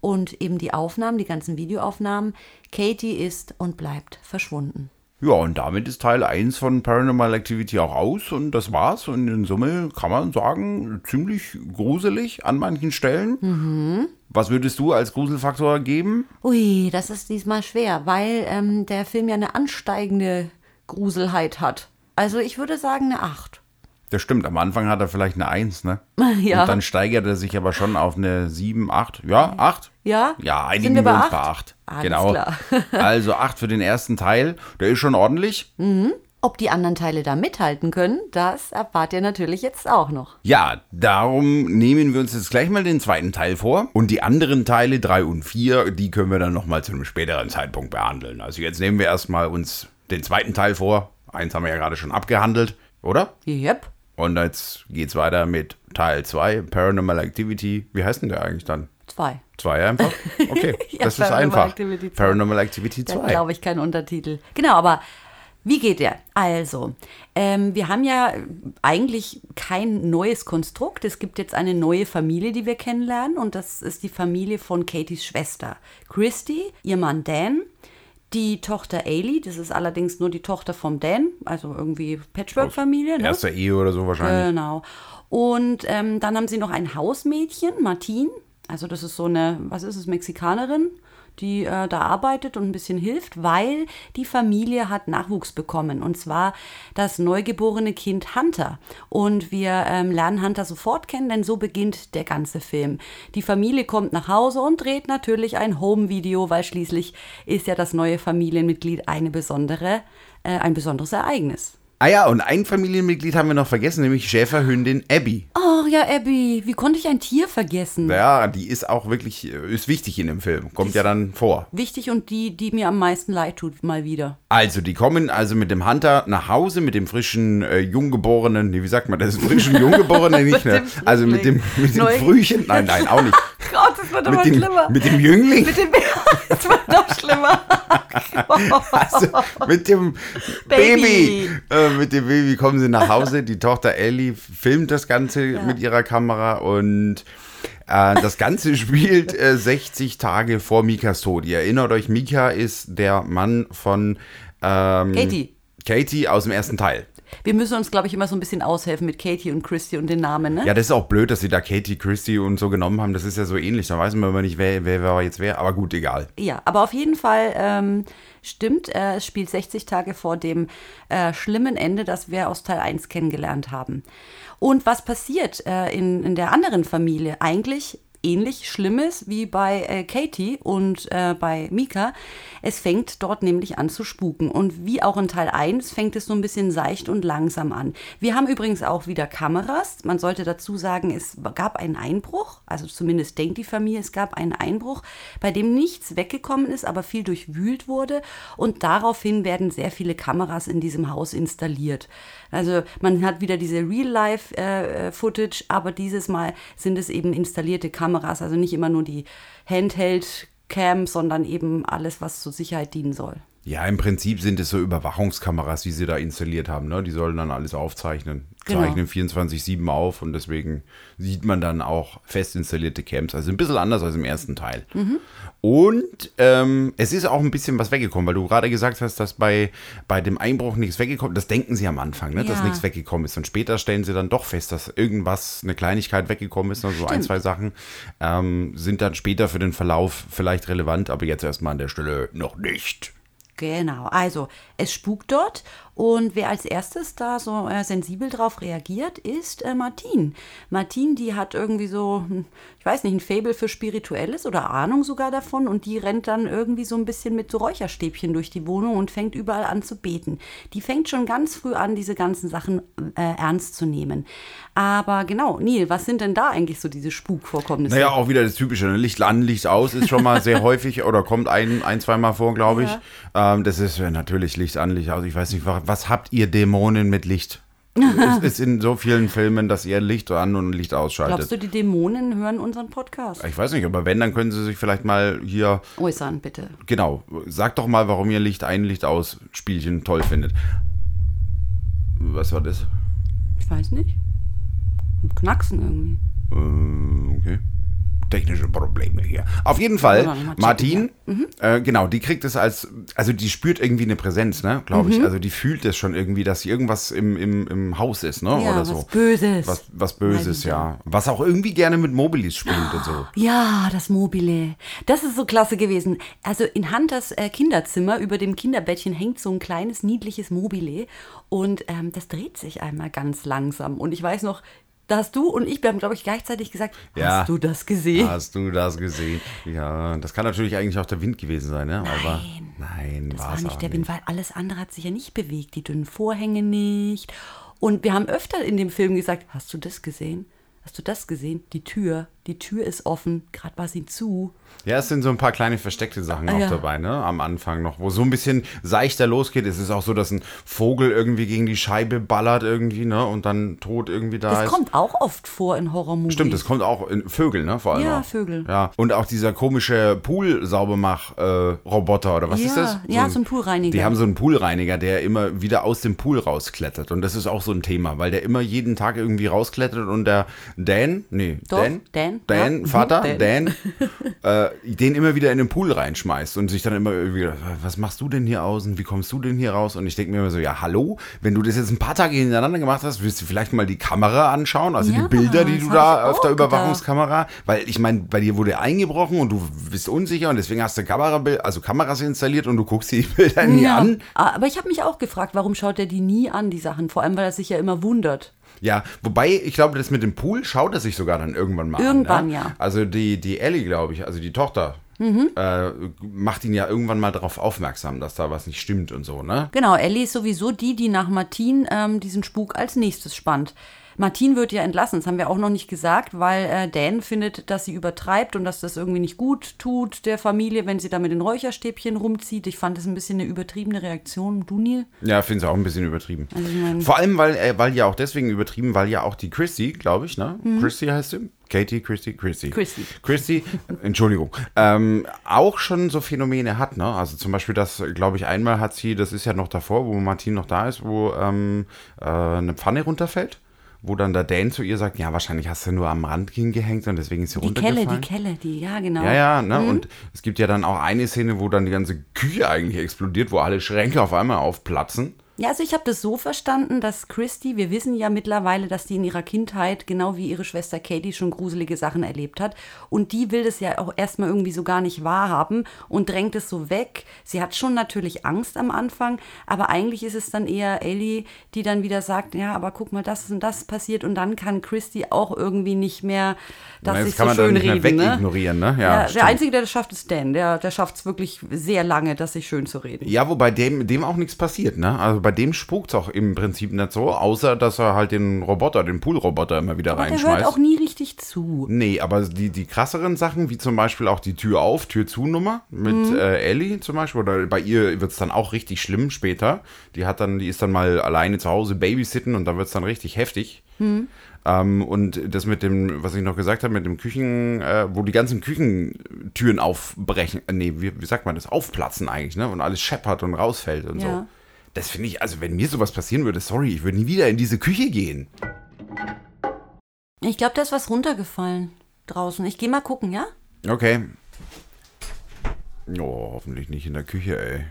Speaker 1: und eben die Aufnahmen, die ganzen Videoaufnahmen. Katie ist und bleibt verschwunden.
Speaker 2: Ja, und damit ist Teil 1 von Paranormal Activity auch aus und das war's. Und in Summe kann man sagen, ziemlich gruselig an manchen Stellen. Was würdest du als Gruselfaktor geben?
Speaker 1: Ui, das ist diesmal schwer, weil ähm, der Film ja eine ansteigende Gruselheit hat. Also ich würde sagen eine 8.
Speaker 2: Das stimmt, am Anfang hat er vielleicht eine 1, ne?
Speaker 1: Ja.
Speaker 2: Und dann steigert er sich aber schon auf eine 7, 8. Ja, 8?
Speaker 1: Ja?
Speaker 2: Ja,
Speaker 1: Sind
Speaker 2: einigen
Speaker 1: wir
Speaker 2: wir
Speaker 1: bei
Speaker 2: uns
Speaker 1: acht?
Speaker 2: bei 8.
Speaker 1: Alles
Speaker 2: genau.
Speaker 1: klar.
Speaker 2: also 8 für den ersten Teil. Der ist schon ordentlich.
Speaker 1: Ob die anderen Teile da mithalten können, das erfahrt ihr natürlich jetzt auch noch.
Speaker 2: Ja, darum nehmen wir uns jetzt gleich mal den zweiten Teil vor. Und die anderen Teile, 3 und 4, die können wir dann nochmal zu einem späteren Zeitpunkt behandeln. Also jetzt nehmen wir erstmal uns den zweiten Teil vor. Eins haben wir ja gerade schon abgehandelt, oder?
Speaker 1: Yep.
Speaker 2: Und jetzt geht's weiter mit Teil 2, Paranormal Activity. Wie heißt denn der eigentlich dann?
Speaker 1: Zwei.
Speaker 2: 2 einfach? Okay,
Speaker 1: Ja,
Speaker 2: das ist
Speaker 1: Paranormal
Speaker 2: einfach.
Speaker 1: Activity zwei.
Speaker 2: Paranormal Activity
Speaker 1: Da
Speaker 2: 2.
Speaker 1: glaube ich kein Untertitel. Genau, aber wie geht der? Also, ähm, wir haben ja eigentlich kein neues Konstrukt. Es gibt jetzt eine neue Familie, die wir kennenlernen. Und das ist die Familie von Katies Schwester. Christy, ihr Mann Dan, die Tochter Ailey, das ist allerdings nur die Tochter vom Dan, also irgendwie Patchwork-Familie. Ne?
Speaker 2: Erster Ehe oder so wahrscheinlich.
Speaker 1: Genau. Und ähm, dann haben sie noch ein Hausmädchen, Martin. Also das ist so eine, was ist es, Mexikanerin, die äh, da arbeitet und ein bisschen hilft, weil die Familie hat Nachwuchs bekommen. Und zwar das neugeborene Kind Hunter. Und wir ähm, lernen Hunter sofort kennen, denn so beginnt der ganze Film. Die Familie kommt nach Hause und dreht natürlich ein Home-Video, weil schließlich ist ja das neue Familienmitglied eine besondere, äh, ein besonderes Ereignis.
Speaker 2: Ah ja, und ein Familienmitglied haben wir noch vergessen, nämlich Schäferhündin Abby.
Speaker 1: Oh ja, Abby, wie konnte ich ein Tier vergessen?
Speaker 2: Ja, die ist auch wirklich, äh, ist wichtig in dem Film. Kommt ja dann vor.
Speaker 1: Wichtig und die, die mir am meisten leid tut, mal wieder.
Speaker 2: Also, die kommen also mit dem Hunter nach Hause, mit dem frischen, äh, junggeborenen, nee, wie sagt man das, frischen Junggeborenen nicht mehr. Also mit dem, mit dem Frühchen, nein, nein, auch nicht.
Speaker 1: Gott, das wird immer
Speaker 2: Mit dem,
Speaker 1: schlimmer.
Speaker 2: mit dem Jüngling,
Speaker 1: Mit dem Es wird noch schlimmer.
Speaker 2: also mit dem
Speaker 1: Baby.
Speaker 2: Baby. Äh, mit dem Baby kommen sie nach Hause. Die Tochter Ellie filmt das Ganze mit ihrer Kamera und äh, das Ganze spielt äh, 60 Tage vor Mikas Tod. Ihr erinnert euch, Mika ist der Mann von ähm,
Speaker 1: Katie.
Speaker 2: Katie aus dem ersten Teil.
Speaker 1: Wir müssen uns, glaube ich, immer so ein bisschen aushelfen mit Katie und Christy und den Namen, ne?
Speaker 2: Ja, das ist auch blöd, dass sie da Katie, Christy und so genommen haben. Das ist ja so ähnlich. Da weiß man immer nicht, wer, wer, wer jetzt wer. Aber gut, egal.
Speaker 1: Ja, aber auf jeden Fall ähm, stimmt, äh, es spielt 60 Tage vor dem äh, schlimmen Ende, das wir aus Teil 1 kennengelernt haben. Und was passiert äh, in, in der anderen Familie? Eigentlich ähnlich Schlimmes wie bei äh, Katie und äh, bei Mika. Es fängt dort nämlich an zu spuken. Und wie auch in Teil 1 fängt es so ein bisschen seicht und langsam an. Wir haben übrigens auch wieder Kameras. Man sollte dazu sagen, es gab einen Einbruch, also zumindest denkt die Familie, es gab einen Einbruch, bei dem nichts weggekommen ist, aber viel durchwühlt wurde. Und daraufhin werden sehr viele Kameras in diesem Haus installiert. Also man hat wieder diese Real-Life-Footage, aber dieses Mal sind es eben installierte Kameras, also nicht immer nur die Handheld-Cam, sondern eben alles, was zur Sicherheit dienen soll.
Speaker 2: Ja, im Prinzip sind es so Überwachungskameras, die sie da installiert haben. Ne? Die sollen dann alles aufzeichnen.
Speaker 1: Genau.
Speaker 2: Zeichnen 24-7 auf und deswegen sieht man dann auch fest installierte Camps. Also ein bisschen anders als im ersten Teil. Und ähm, es ist auch ein bisschen was weggekommen, weil du gerade gesagt hast, dass bei, bei dem Einbruch nichts weggekommen ist. Das denken sie am Anfang, ne? dass
Speaker 1: Ja.
Speaker 2: nichts weggekommen ist. Und später stellen sie dann doch fest, dass irgendwas, eine Kleinigkeit weggekommen ist. Also ein, zwei Sachen ähm, sind dann später für den Verlauf vielleicht relevant, aber jetzt erstmal an der Stelle noch nicht.
Speaker 1: Genau, also es spukt dort und wer als erstes da so äh, sensibel drauf reagiert, ist äh, Martin. Martin, die hat irgendwie so, hm, ich weiß nicht, ein Faible für Spirituelles oder Ahnung sogar davon und die rennt dann irgendwie so ein bisschen mit so Räucherstäbchen durch die Wohnung und fängt überall an zu beten. Die fängt schon ganz früh an, diese ganzen Sachen äh, ernst zu nehmen. Aber genau, Neil, was sind denn da eigentlich so diese Spukvorkommnisse?
Speaker 2: Naja, auch wieder das Typische. Ne? Licht an, Licht aus ist schon mal sehr häufig oder kommt ein, ein zweimal vor, glaube ich. Ähm, das ist ja natürlich Licht an, Licht aus. Ich weiß nicht, was, was habt ihr Dämonen mit Licht? es ist in so vielen Filmen, dass ihr Licht an und Licht ausschaltet.
Speaker 1: Glaubst du, die Dämonen hören unseren Podcast?
Speaker 2: Ich weiß nicht, aber wenn, dann können sie sich vielleicht mal hier,
Speaker 1: Äußern, bitte.
Speaker 2: genau, sagt doch mal, warum ihr Licht ein, Licht aus Spielchen toll findet. Was war das?
Speaker 1: Ich weiß nicht. Knacksen irgendwie.
Speaker 2: Äh, okay. Technische Probleme hier. Auf jeden Fall,
Speaker 1: checken,
Speaker 2: Martin, äh, genau, die kriegt es als, also die spürt irgendwie eine Präsenz, ne, glaube
Speaker 1: Mhm.
Speaker 2: ich. Also die fühlt es schon irgendwie, dass irgendwas im, im, im Haus ist, ne,
Speaker 1: Ja,
Speaker 2: oder
Speaker 1: was
Speaker 2: so.
Speaker 1: Böses.
Speaker 2: Was, was Böses, ja. Was auch irgendwie gerne mit Mobilis spielt und so.
Speaker 1: Ja, das Mobile. Das ist so klasse gewesen. Also in Hunters äh, Kinderzimmer über dem Kinderbettchen hängt so ein kleines, niedliches Mobile und ähm, das dreht sich einmal ganz langsam. Und ich weiß noch, da hast du und ich, wir haben, glaube ich, gleichzeitig gesagt,
Speaker 2: Ja.
Speaker 1: hast du das gesehen?
Speaker 2: Hast du das gesehen? Ja, das kann natürlich eigentlich auch der Wind gewesen sein, ne? Aber nein,
Speaker 1: Das war nicht der Wind, weil alles andere hat sich ja nicht bewegt. Die dünnen Vorhänge nicht. Und wir haben öfter in dem Film gesagt, hast du das gesehen? Hast du das gesehen? Die Tür, die Tür ist offen, gerade war sie zu.
Speaker 2: Ja, es sind so ein paar kleine versteckte Sachen
Speaker 1: Ah,
Speaker 2: auch
Speaker 1: ja.
Speaker 2: dabei, ne? Am Anfang noch, wo so ein bisschen seichter losgeht. Es ist auch so, dass ein Vogel irgendwie gegen die Scheibe ballert irgendwie, ne? Und dann tot irgendwie da
Speaker 1: Das
Speaker 2: ist.
Speaker 1: kommt auch oft vor in Horrormovies.
Speaker 2: Stimmt, das kommt auch in Vögel, ne? Vor allem.
Speaker 1: Ja,
Speaker 2: auch.
Speaker 1: Vögel.
Speaker 2: Ja. Und auch dieser komische Pool-Saubermach-Roboter, oder was
Speaker 1: Ja,
Speaker 2: ist das?
Speaker 1: ja, so ein Poolreiniger.
Speaker 2: Die haben so einen Poolreiniger, der immer wieder aus dem Pool rausklettert. Und das ist auch so ein Thema, weil der immer jeden Tag irgendwie rausklettert und der Dan, nee,
Speaker 1: Doch,
Speaker 2: Dan,
Speaker 1: Dan? Dan. Ja.
Speaker 2: Vater,
Speaker 1: Dan.
Speaker 2: Dan, äh, den immer wieder in den Pool reinschmeißt und sich dann immer irgendwie, was machst du denn hier außen? Wie kommst du denn hier raus? Und ich denke mir immer so, ja, hallo, wenn du das jetzt ein paar Tage hintereinander gemacht hast, willst du vielleicht mal die Kamera anschauen, also
Speaker 1: Ja,
Speaker 2: die Bilder, die du da auf der. Überwachungskamera, weil ich meine, bei dir wurde eingebrochen und du bist unsicher und deswegen hast du Kamera, also Kameras installiert und du guckst die Bilder nie
Speaker 1: Ja.
Speaker 2: an.
Speaker 1: Aber ich habe mich auch gefragt, warum schaut er die nie an, die Sachen? Vor allem, weil er sich ja immer wundert.
Speaker 2: Ja, wobei ich glaube, das mit dem Pool schaut er sich sogar dann irgendwann mal
Speaker 1: Irgendwann,
Speaker 2: an.
Speaker 1: ja.
Speaker 2: Also die, die Ellie, glaube ich, also die Tochter,
Speaker 1: Mhm.
Speaker 2: äh, macht ihn ja irgendwann mal darauf aufmerksam, dass da was nicht stimmt und so, ne?
Speaker 1: Genau, Ellie ist sowieso die, die nach Martin ähm, diesen Spuk als nächstes spannt. Martin wird ja entlassen, das haben wir auch noch nicht gesagt, weil äh, Dan findet, dass sie übertreibt und dass das irgendwie nicht gut tut der Familie, wenn sie da mit den Räucherstäbchen rumzieht. Ich fand das ein bisschen eine übertriebene Reaktion. Du, Neil?
Speaker 2: Ja, finde ich auch ein bisschen übertrieben.
Speaker 1: Also ich mein-
Speaker 2: Vor allem, weil, äh, weil ja auch deswegen übertrieben, weil ja auch die Christy, glaube ich, ne? Christy heißt sie? Katie, Christy, Christy.
Speaker 1: Mhm. Christy.
Speaker 2: Christy, Entschuldigung, ähm, auch schon so Phänomene hat, ne? Also zum Beispiel das, glaube ich, einmal hat sie, das ist ja noch davor, wo Martin noch da ist, wo ähm, äh, eine Pfanne runterfällt, wo dann der Dan zu ihr sagt, ja, wahrscheinlich hast du nur am Rand hingehängt und deswegen ist sie
Speaker 1: Die Kelle,
Speaker 2: runtergefallen.
Speaker 1: die Kelle, die, ja, genau.
Speaker 2: Ja, ja, ne? Und es gibt ja dann auch eine Szene, wo dann die ganze Küche eigentlich explodiert, wo alle Schränke auf einmal aufplatzen.
Speaker 1: Ja, also ich habe das so verstanden, dass Christy, wir wissen ja mittlerweile, dass die in ihrer Kindheit, genau wie ihre Schwester Katie, schon gruselige Sachen erlebt hat. Und die will das ja auch erstmal irgendwie so gar nicht wahrhaben und drängt es so weg. Sie hat schon natürlich Angst am Anfang, aber eigentlich ist es dann eher Ellie, die dann wieder sagt, ja, aber guck mal, das und das passiert. Und dann kann Christy auch irgendwie nicht mehr das
Speaker 2: das
Speaker 1: sich
Speaker 2: kann
Speaker 1: so schön
Speaker 2: nicht mehr
Speaker 1: reden. Ne?
Speaker 2: wegignorieren, ne? Ja,
Speaker 1: Ja, der. Einzige, der das schafft, ist Dan. Der, der schafft es wirklich sehr lange, das sich schön zu reden.
Speaker 2: Ja, wobei dem, dem auch nichts passiert, ne? Also bei dem spukt es auch im Prinzip nicht so, außer dass er halt den Roboter, den Poolroboter immer wieder
Speaker 1: Aber der hört
Speaker 2: reinschmeißt.
Speaker 1: auch nie richtig zu.
Speaker 2: Nee, aber die, die krasseren Sachen, wie zum Beispiel auch die Tür auf, Tür zu Nummer mit
Speaker 1: Mhm.
Speaker 2: äh, Ellie zum Beispiel, oder bei ihr wird es dann auch richtig schlimm später. Die hat dann, die ist dann mal alleine zu Hause babysitten und da wird es dann richtig heftig.
Speaker 1: Mhm.
Speaker 2: Ähm, und das mit dem, was ich noch gesagt habe, mit dem Küchen, äh, wo die ganzen Küchentüren aufbrechen, äh, nee, wie, wie sagt man das, aufplatzen eigentlich, ne? Und alles scheppert und rausfällt und so. Das finde ich, also wenn mir sowas passieren würde, sorry, ich würde nie wieder in diese Küche gehen.
Speaker 1: Ich glaube, da ist was runtergefallen draußen. Ich gehe mal gucken, ja?
Speaker 2: Okay. Oh, hoffentlich nicht in der Küche, ey.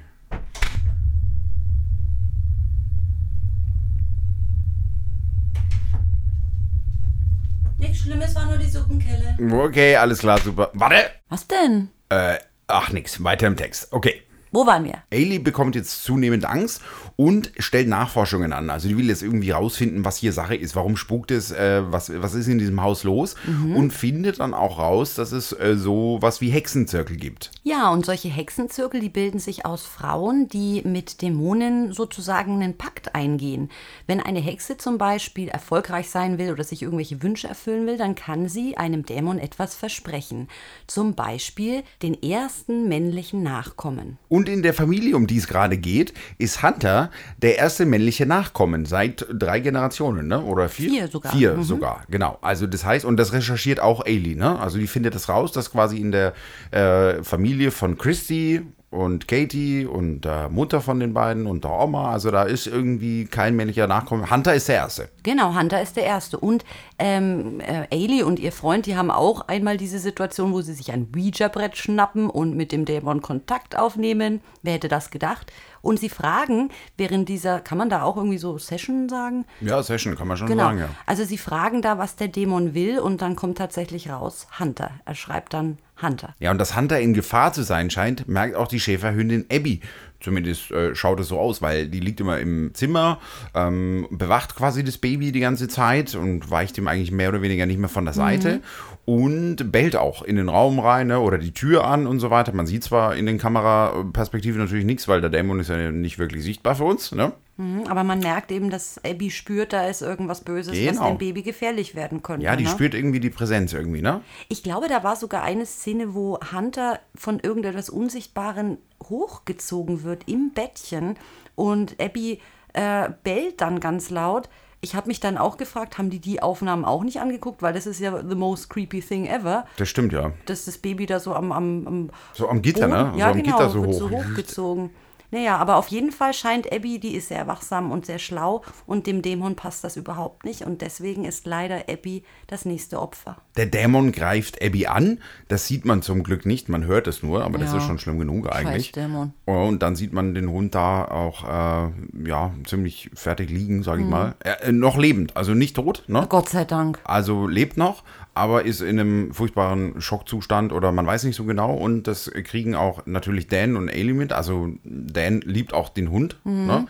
Speaker 1: Nichts Schlimmes, war nur die Suppenkelle.
Speaker 2: Okay, alles klar, super. Warte!
Speaker 1: Was denn?
Speaker 2: Äh, ach nix, weiter im Text. Okay.
Speaker 1: Wo waren wir?
Speaker 2: Ailey bekommt jetzt zunehmend Angst und stellt Nachforschungen an. Also die will jetzt irgendwie rausfinden, was hier Sache ist, warum spukt es, äh, was, was ist in diesem Haus los und findet dann auch raus, dass es äh, so was wie Hexenzirkel gibt.
Speaker 1: Ja, und solche Hexenzirkel, die bilden sich aus Frauen, die mit Dämonen sozusagen einen Pakt eingehen. Wenn eine Hexe zum Beispiel erfolgreich sein will oder sich irgendwelche Wünsche erfüllen will, dann kann sie einem Dämon etwas versprechen. Zum Beispiel den ersten männlichen Nachkommen.
Speaker 2: Und in der Familie, um die es gerade geht, ist Hunter der erste männliche Nachkommen seit drei Generationen, ne? Oder vier?
Speaker 1: Vier sogar.
Speaker 2: Vier sogar, genau. Also das heißt, und das recherchiert auch Ailey, ne? Also die findet das raus, dass quasi in der äh, Familie von Christy und Katie und der Mutter von den beiden und der Oma, also da ist irgendwie kein männlicher Nachkommen. Hunter ist der erste.
Speaker 1: Genau, Hunter ist der Erste. Und ähm, äh, Ailey und ihr Freund, die haben auch einmal diese Situation, wo sie sich ein Ouija-Brett schnappen und mit dem Dämon Kontakt aufnehmen. Wer hätte das gedacht? Und sie fragen während dieser, kann man da auch irgendwie so Session sagen?
Speaker 2: Ja, Session, kann man schon
Speaker 1: Genau.
Speaker 2: sagen, ja.
Speaker 1: Also sie fragen da, was der Dämon will und dann kommt tatsächlich raus Hunter. Er schreibt dann Hunter.
Speaker 2: Ja, und dass Hunter in Gefahr zu sein scheint, merkt auch die Schäferhündin Abby. Zumindest äh, schaut es so aus, weil die liegt immer im Zimmer, ähm, bewacht quasi das Baby die ganze Zeit und weicht ihm eigentlich mehr oder weniger nicht mehr von der Seite und bellt auch in den Raum rein ne, oder die Tür an und so weiter. Man sieht zwar in den Kameraperspektiven natürlich nichts, weil der Dämon ist ja nicht wirklich sichtbar für uns. Ne?
Speaker 1: Mhm, Aber man merkt eben, dass Abby spürt, da ist irgendwas Böses, was
Speaker 2: Genau.
Speaker 1: dem Baby gefährlich werden könnte.
Speaker 2: Ja, die
Speaker 1: ne?
Speaker 2: spürt irgendwie die Präsenz irgendwie, ne?
Speaker 1: Ich glaube, da war sogar eine Szene, wo Hunter von irgendetwas Unsichtbaren hochgezogen wird im Bettchen und Abby äh, bellt dann ganz laut. Ich habe mich dann auch gefragt, haben die die Aufnahmen auch nicht angeguckt, weil das ist ja the most creepy thing ever,
Speaker 2: Das stimmt ja.
Speaker 1: dass das Baby da so am, am, am
Speaker 2: So am Gitter,
Speaker 1: Boden-
Speaker 2: ne?
Speaker 1: Ja,
Speaker 2: so am
Speaker 1: genau,
Speaker 2: Gitter so
Speaker 1: wird
Speaker 2: hoch.
Speaker 1: so hochgezogen. Naja, aber auf jeden Fall scheint Abby, die ist sehr wachsam und sehr schlau und dem Dämon passt das überhaupt nicht und deswegen ist leider Abby das nächste Opfer.
Speaker 2: Der Dämon greift Abby an. Das sieht man zum Glück nicht, man hört es nur, aber das
Speaker 1: Ja.
Speaker 2: ist schon schlimm genug eigentlich.
Speaker 1: Scheiß Dämon.
Speaker 2: Und dann sieht man den Hund da auch äh, ja, ziemlich fertig liegen, sage ich mal. Äh, äh, noch lebend, also nicht tot, ne?
Speaker 1: Gott sei Dank.
Speaker 2: Also lebt noch, aber ist in einem furchtbaren Schockzustand oder man weiß nicht so genau. Und das kriegen auch natürlich Dan und Ailey mit. Also Dan liebt auch den Hund, ne?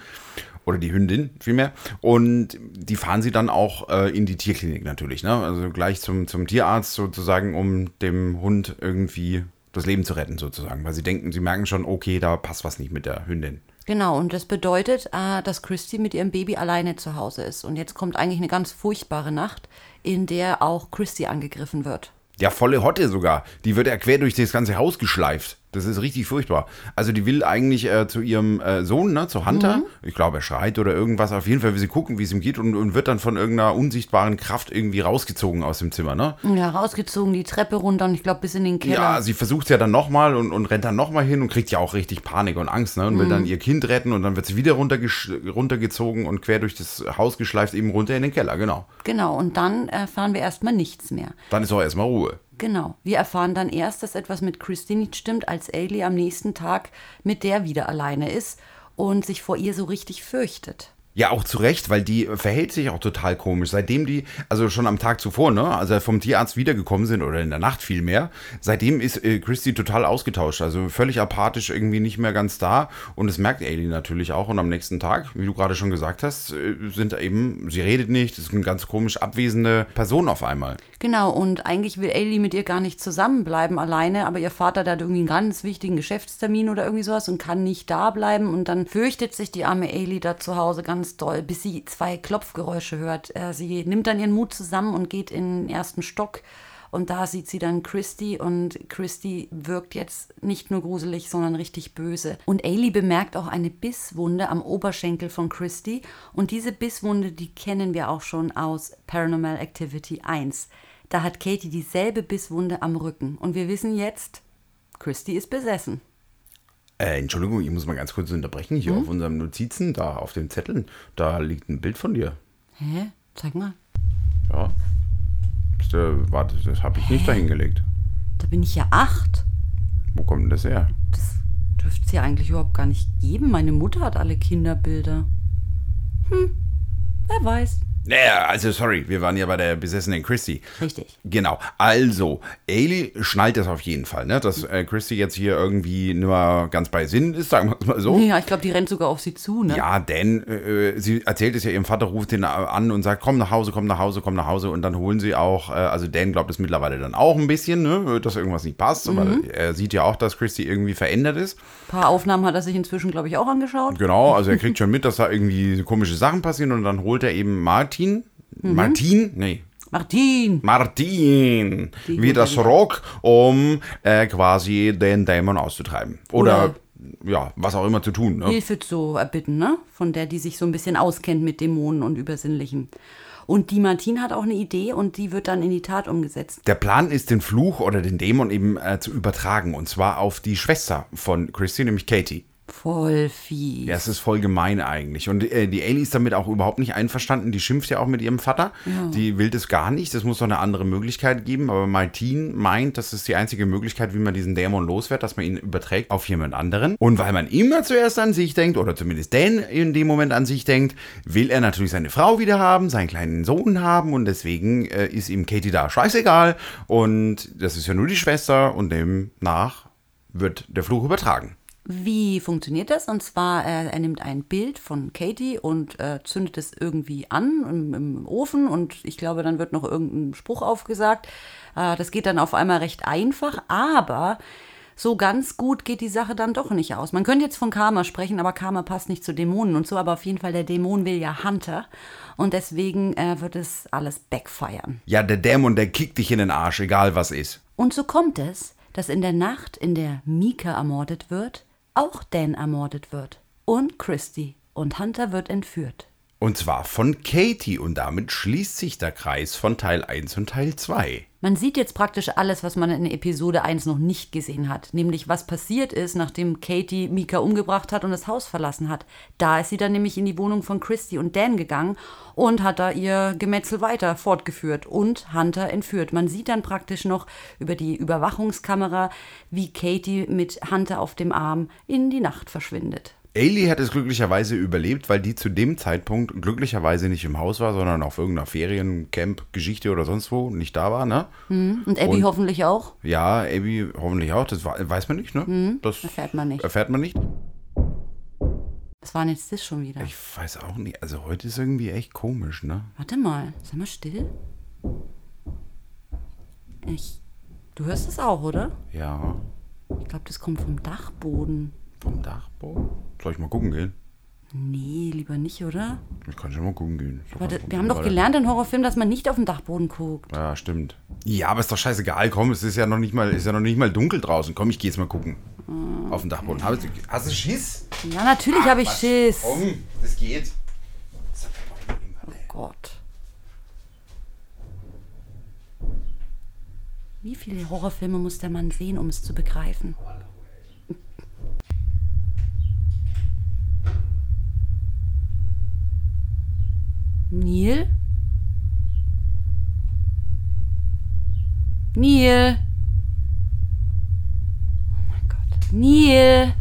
Speaker 2: Oder die Hündin vielmehr. Und die fahren sie dann auch äh, in die Tierklinik natürlich, ne? Also gleich zum, zum Tierarzt sozusagen, um dem Hund irgendwie das Leben zu retten, sozusagen. Weil sie denken, sie merken schon, okay, da passt was nicht mit der Hündin.
Speaker 1: Genau, und das bedeutet, äh, dass Christy mit ihrem Baby alleine zu Hause ist. Und jetzt kommt eigentlich eine ganz furchtbare Nacht, in der auch Christy angegriffen wird.
Speaker 2: Ja, volle Hotte sogar. Die wird ja quer durch das ganze Haus geschleift. Das ist richtig furchtbar. Also die will eigentlich äh, zu ihrem äh, Sohn, ne, zu Hunter. Ich glaube, er schreit oder irgendwas. Auf jeden Fall will sie gucken, wie es ihm geht und, und wird dann von irgendeiner unsichtbaren Kraft irgendwie rausgezogen aus dem Zimmer, ne?
Speaker 1: Ja, rausgezogen, die Treppe runter und ich glaube bis in den Keller.
Speaker 2: Ja, sie versucht ja dann nochmal und, und rennt dann nochmal hin und kriegt ja auch richtig Panik und Angst, ne? Und will dann ihr Kind retten und dann wird sie wieder runtergezogen und quer durch das Haus geschleift, eben runter in den Keller, genau.
Speaker 1: Genau, und dann erfahren wir erstmal nichts mehr.
Speaker 2: Dann ist auch erstmal Ruhe.
Speaker 1: Genau. Wir erfahren dann erst, dass etwas mit Christy nicht stimmt, als Ailey am nächsten Tag mit der wieder alleine ist und sich vor ihr so richtig fürchtet.
Speaker 2: Ja, auch zu Recht, weil die verhält sich auch total komisch. Seitdem die, also schon am Tag zuvor, ne, als er vom Tierarzt wiedergekommen sind oder in der Nacht vielmehr, seitdem ist äh, Christy total ausgetauscht. Also völlig apathisch, irgendwie nicht mehr ganz da. Und das merkt Ailey natürlich auch. Und am nächsten Tag, wie du gerade schon gesagt hast, äh, sind eben, sie redet nicht, ist eine ganz komisch abwesende Person auf einmal.
Speaker 1: Genau, und eigentlich will Ailey mit ihr gar nicht zusammenbleiben alleine, aber ihr Vater hat irgendwie einen ganz wichtigen Geschäftstermin oder irgendwie sowas und kann nicht da bleiben und dann fürchtet sich die arme Ailey da zu Hause ganz doll, bis sie zwei Klopfgeräusche hört. Äh, Sie nimmt dann ihren Mut zusammen und geht in den ersten Stock und da sieht sie dann Christy und Christy wirkt jetzt nicht nur gruselig, sondern richtig böse. Und Ailey bemerkt auch eine Bisswunde am Oberschenkel von Christy und diese Bisswunde, die kennen wir auch schon aus Paranormal Activity 1. Da hat Katie dieselbe Bisswunde am Rücken und wir wissen jetzt, Christy ist besessen.
Speaker 2: Äh, Entschuldigung, ich muss mal ganz kurz unterbrechen. Hier auf unserem Notizen, da auf den Zetteln, da liegt ein Bild von dir.
Speaker 1: Hä? Zeig mal.
Speaker 2: Ja. Das, äh, warte, das habe ich nicht dahingelegt.
Speaker 1: Da bin ich ja acht.
Speaker 2: Wo kommt denn das her?
Speaker 1: Das dürfte es ja eigentlich überhaupt gar nicht geben. Meine Mutter hat alle Kinderbilder. Hm, wer weiß.
Speaker 2: Naja, also sorry, wir waren ja bei der besessenen Christy.
Speaker 1: Richtig.
Speaker 2: Genau, also, Ailey schnallt das auf jeden Fall, ne? dass äh, Christy jetzt hier irgendwie nur ganz bei Sinn ist, sagen wir es mal so.
Speaker 1: Ja, ich glaube, die rennt sogar auf sie zu, ne?
Speaker 2: Ja, denn äh, sie erzählt es ja, ihrem Vater ruft ihn an und sagt, komm nach Hause, komm nach Hause, komm nach Hause. Und dann holen sie auch, äh, also Dan glaubt es mittlerweile dann auch ein bisschen, ne, dass irgendwas nicht passt. Aber er sieht ja auch, dass Christy irgendwie verändert ist.
Speaker 1: Ein paar Aufnahmen hat er sich inzwischen, glaube ich, auch angeschaut.
Speaker 2: Genau, also er kriegt schon mit, dass da irgendwie komische Sachen passieren und dann holt er eben Martin. Martin? Nee.
Speaker 1: Martin!
Speaker 2: Martin,
Speaker 1: Die
Speaker 2: wie das Rock, um äh, quasi den Dämon auszutreiben. Oder, ja, was auch immer zu tun. Ne?
Speaker 1: Hilfe zu erbitten, ne? Von der, die sich so ein bisschen auskennt mit Dämonen und Übersinnlichen. Und die Martin hat auch eine Idee und die wird dann in die Tat umgesetzt.
Speaker 2: Der Plan ist, den Fluch oder den Dämon eben äh, zu übertragen. Und zwar auf die Schwester von Christy, nämlich Katie.
Speaker 1: Voll fies.
Speaker 2: Ja, es ist voll gemein eigentlich. Und äh, die Ellie ist damit auch überhaupt nicht einverstanden. Die schimpft ja auch mit ihrem Vater. Die will das gar nicht. Das muss doch eine andere Möglichkeit geben. Aber Martin meint, das ist die einzige Möglichkeit, wie man diesen Dämon loswird, dass man ihn überträgt auf jemand anderen. Und weil man immer zuerst an sich denkt, oder zumindest Dan in dem Moment an sich denkt, will er natürlich seine Frau wieder haben, seinen kleinen Sohn haben. Und deswegen äh, ist ihm Katie da scheißegal. Und das ist ja nur die Schwester. Und demnach wird der Fluch übertragen.
Speaker 1: Wie funktioniert das? Und zwar, äh, er nimmt ein Bild von Katie und äh, zündet es irgendwie an im, im Ofen und ich glaube, dann wird noch irgendein Spruch aufgesagt. Äh, das geht dann auf einmal recht einfach, aber so ganz gut geht die Sache dann doch nicht aus. Man könnte jetzt von Karma sprechen, aber Karma passt nicht zu Dämonen und so, aber auf jeden Fall, der Dämon will ja Hunter und deswegen äh, wird es alles backfeiern.
Speaker 2: Ja, der Dämon, der kickt dich in den Arsch, egal was ist.
Speaker 1: Und so kommt es, dass in der Nacht, in der Mika ermordet wird, auch Dan ermordet wird. Und Christy. Und Hunter wird entführt.
Speaker 2: Und zwar von Katie. Und damit schließt sich der Kreis von Teil 1 und Teil 2.
Speaker 1: Man sieht jetzt praktisch alles, was man in Episode 1 noch nicht gesehen hat. Nämlich, was passiert ist, nachdem Katie Mika umgebracht hat und das Haus verlassen hat. Da ist sie dann nämlich in die Wohnung von Christy und Dan gegangen und hat da ihr Gemetzel weiter fortgeführt und Hunter entführt. Man sieht dann praktisch noch über die Überwachungskamera, wie Katie mit Hunter auf dem Arm in die Nacht verschwindet.
Speaker 2: Ailey hat es glücklicherweise überlebt, weil die zu dem Zeitpunkt glücklicherweise nicht im Haus war, sondern auf irgendeiner Feriencamp-Geschichte oder sonst wo nicht da war, ne?
Speaker 1: Und Abby
Speaker 2: Und-
Speaker 1: hoffentlich auch.
Speaker 2: Ja, Abby hoffentlich auch. Das weiß man nicht, ne? Das
Speaker 1: Erfährt man nicht.
Speaker 2: Erfährt man nicht.
Speaker 1: Was war denn jetzt das schon wieder?
Speaker 2: Ich weiß auch nicht. Also heute ist irgendwie echt komisch, ne?
Speaker 1: Warte mal, sei mal still. Ich. Du hörst es auch, oder?
Speaker 2: Ja,
Speaker 1: Ich glaube, das kommt vom Dachboden.
Speaker 2: Vom Dachboden. Soll ich mal gucken gehen?
Speaker 1: Nee, lieber nicht, oder?
Speaker 2: Ich kann schon mal gucken gehen.
Speaker 1: Warte,
Speaker 2: ganz
Speaker 1: wir haben doch gelernt in Horrorfilmen, dass man nicht auf den Dachboden guckt.
Speaker 2: Ja, stimmt. Ja, aber ist doch scheißegal. Komm, es ist ja noch nicht mal, ist ja noch nicht mal dunkel draußen. Komm, ich geh jetzt mal gucken. Auf den Dachboden. Hast du, hast du Schiss?
Speaker 1: Ja, natürlich habe ich Schiss. Oh
Speaker 2: Komm, das geht.
Speaker 1: Gott. Wie viele Horrorfilme muss der Mann sehen, um es zu begreifen? Neil? Neil? Oh mein Gott. Neil?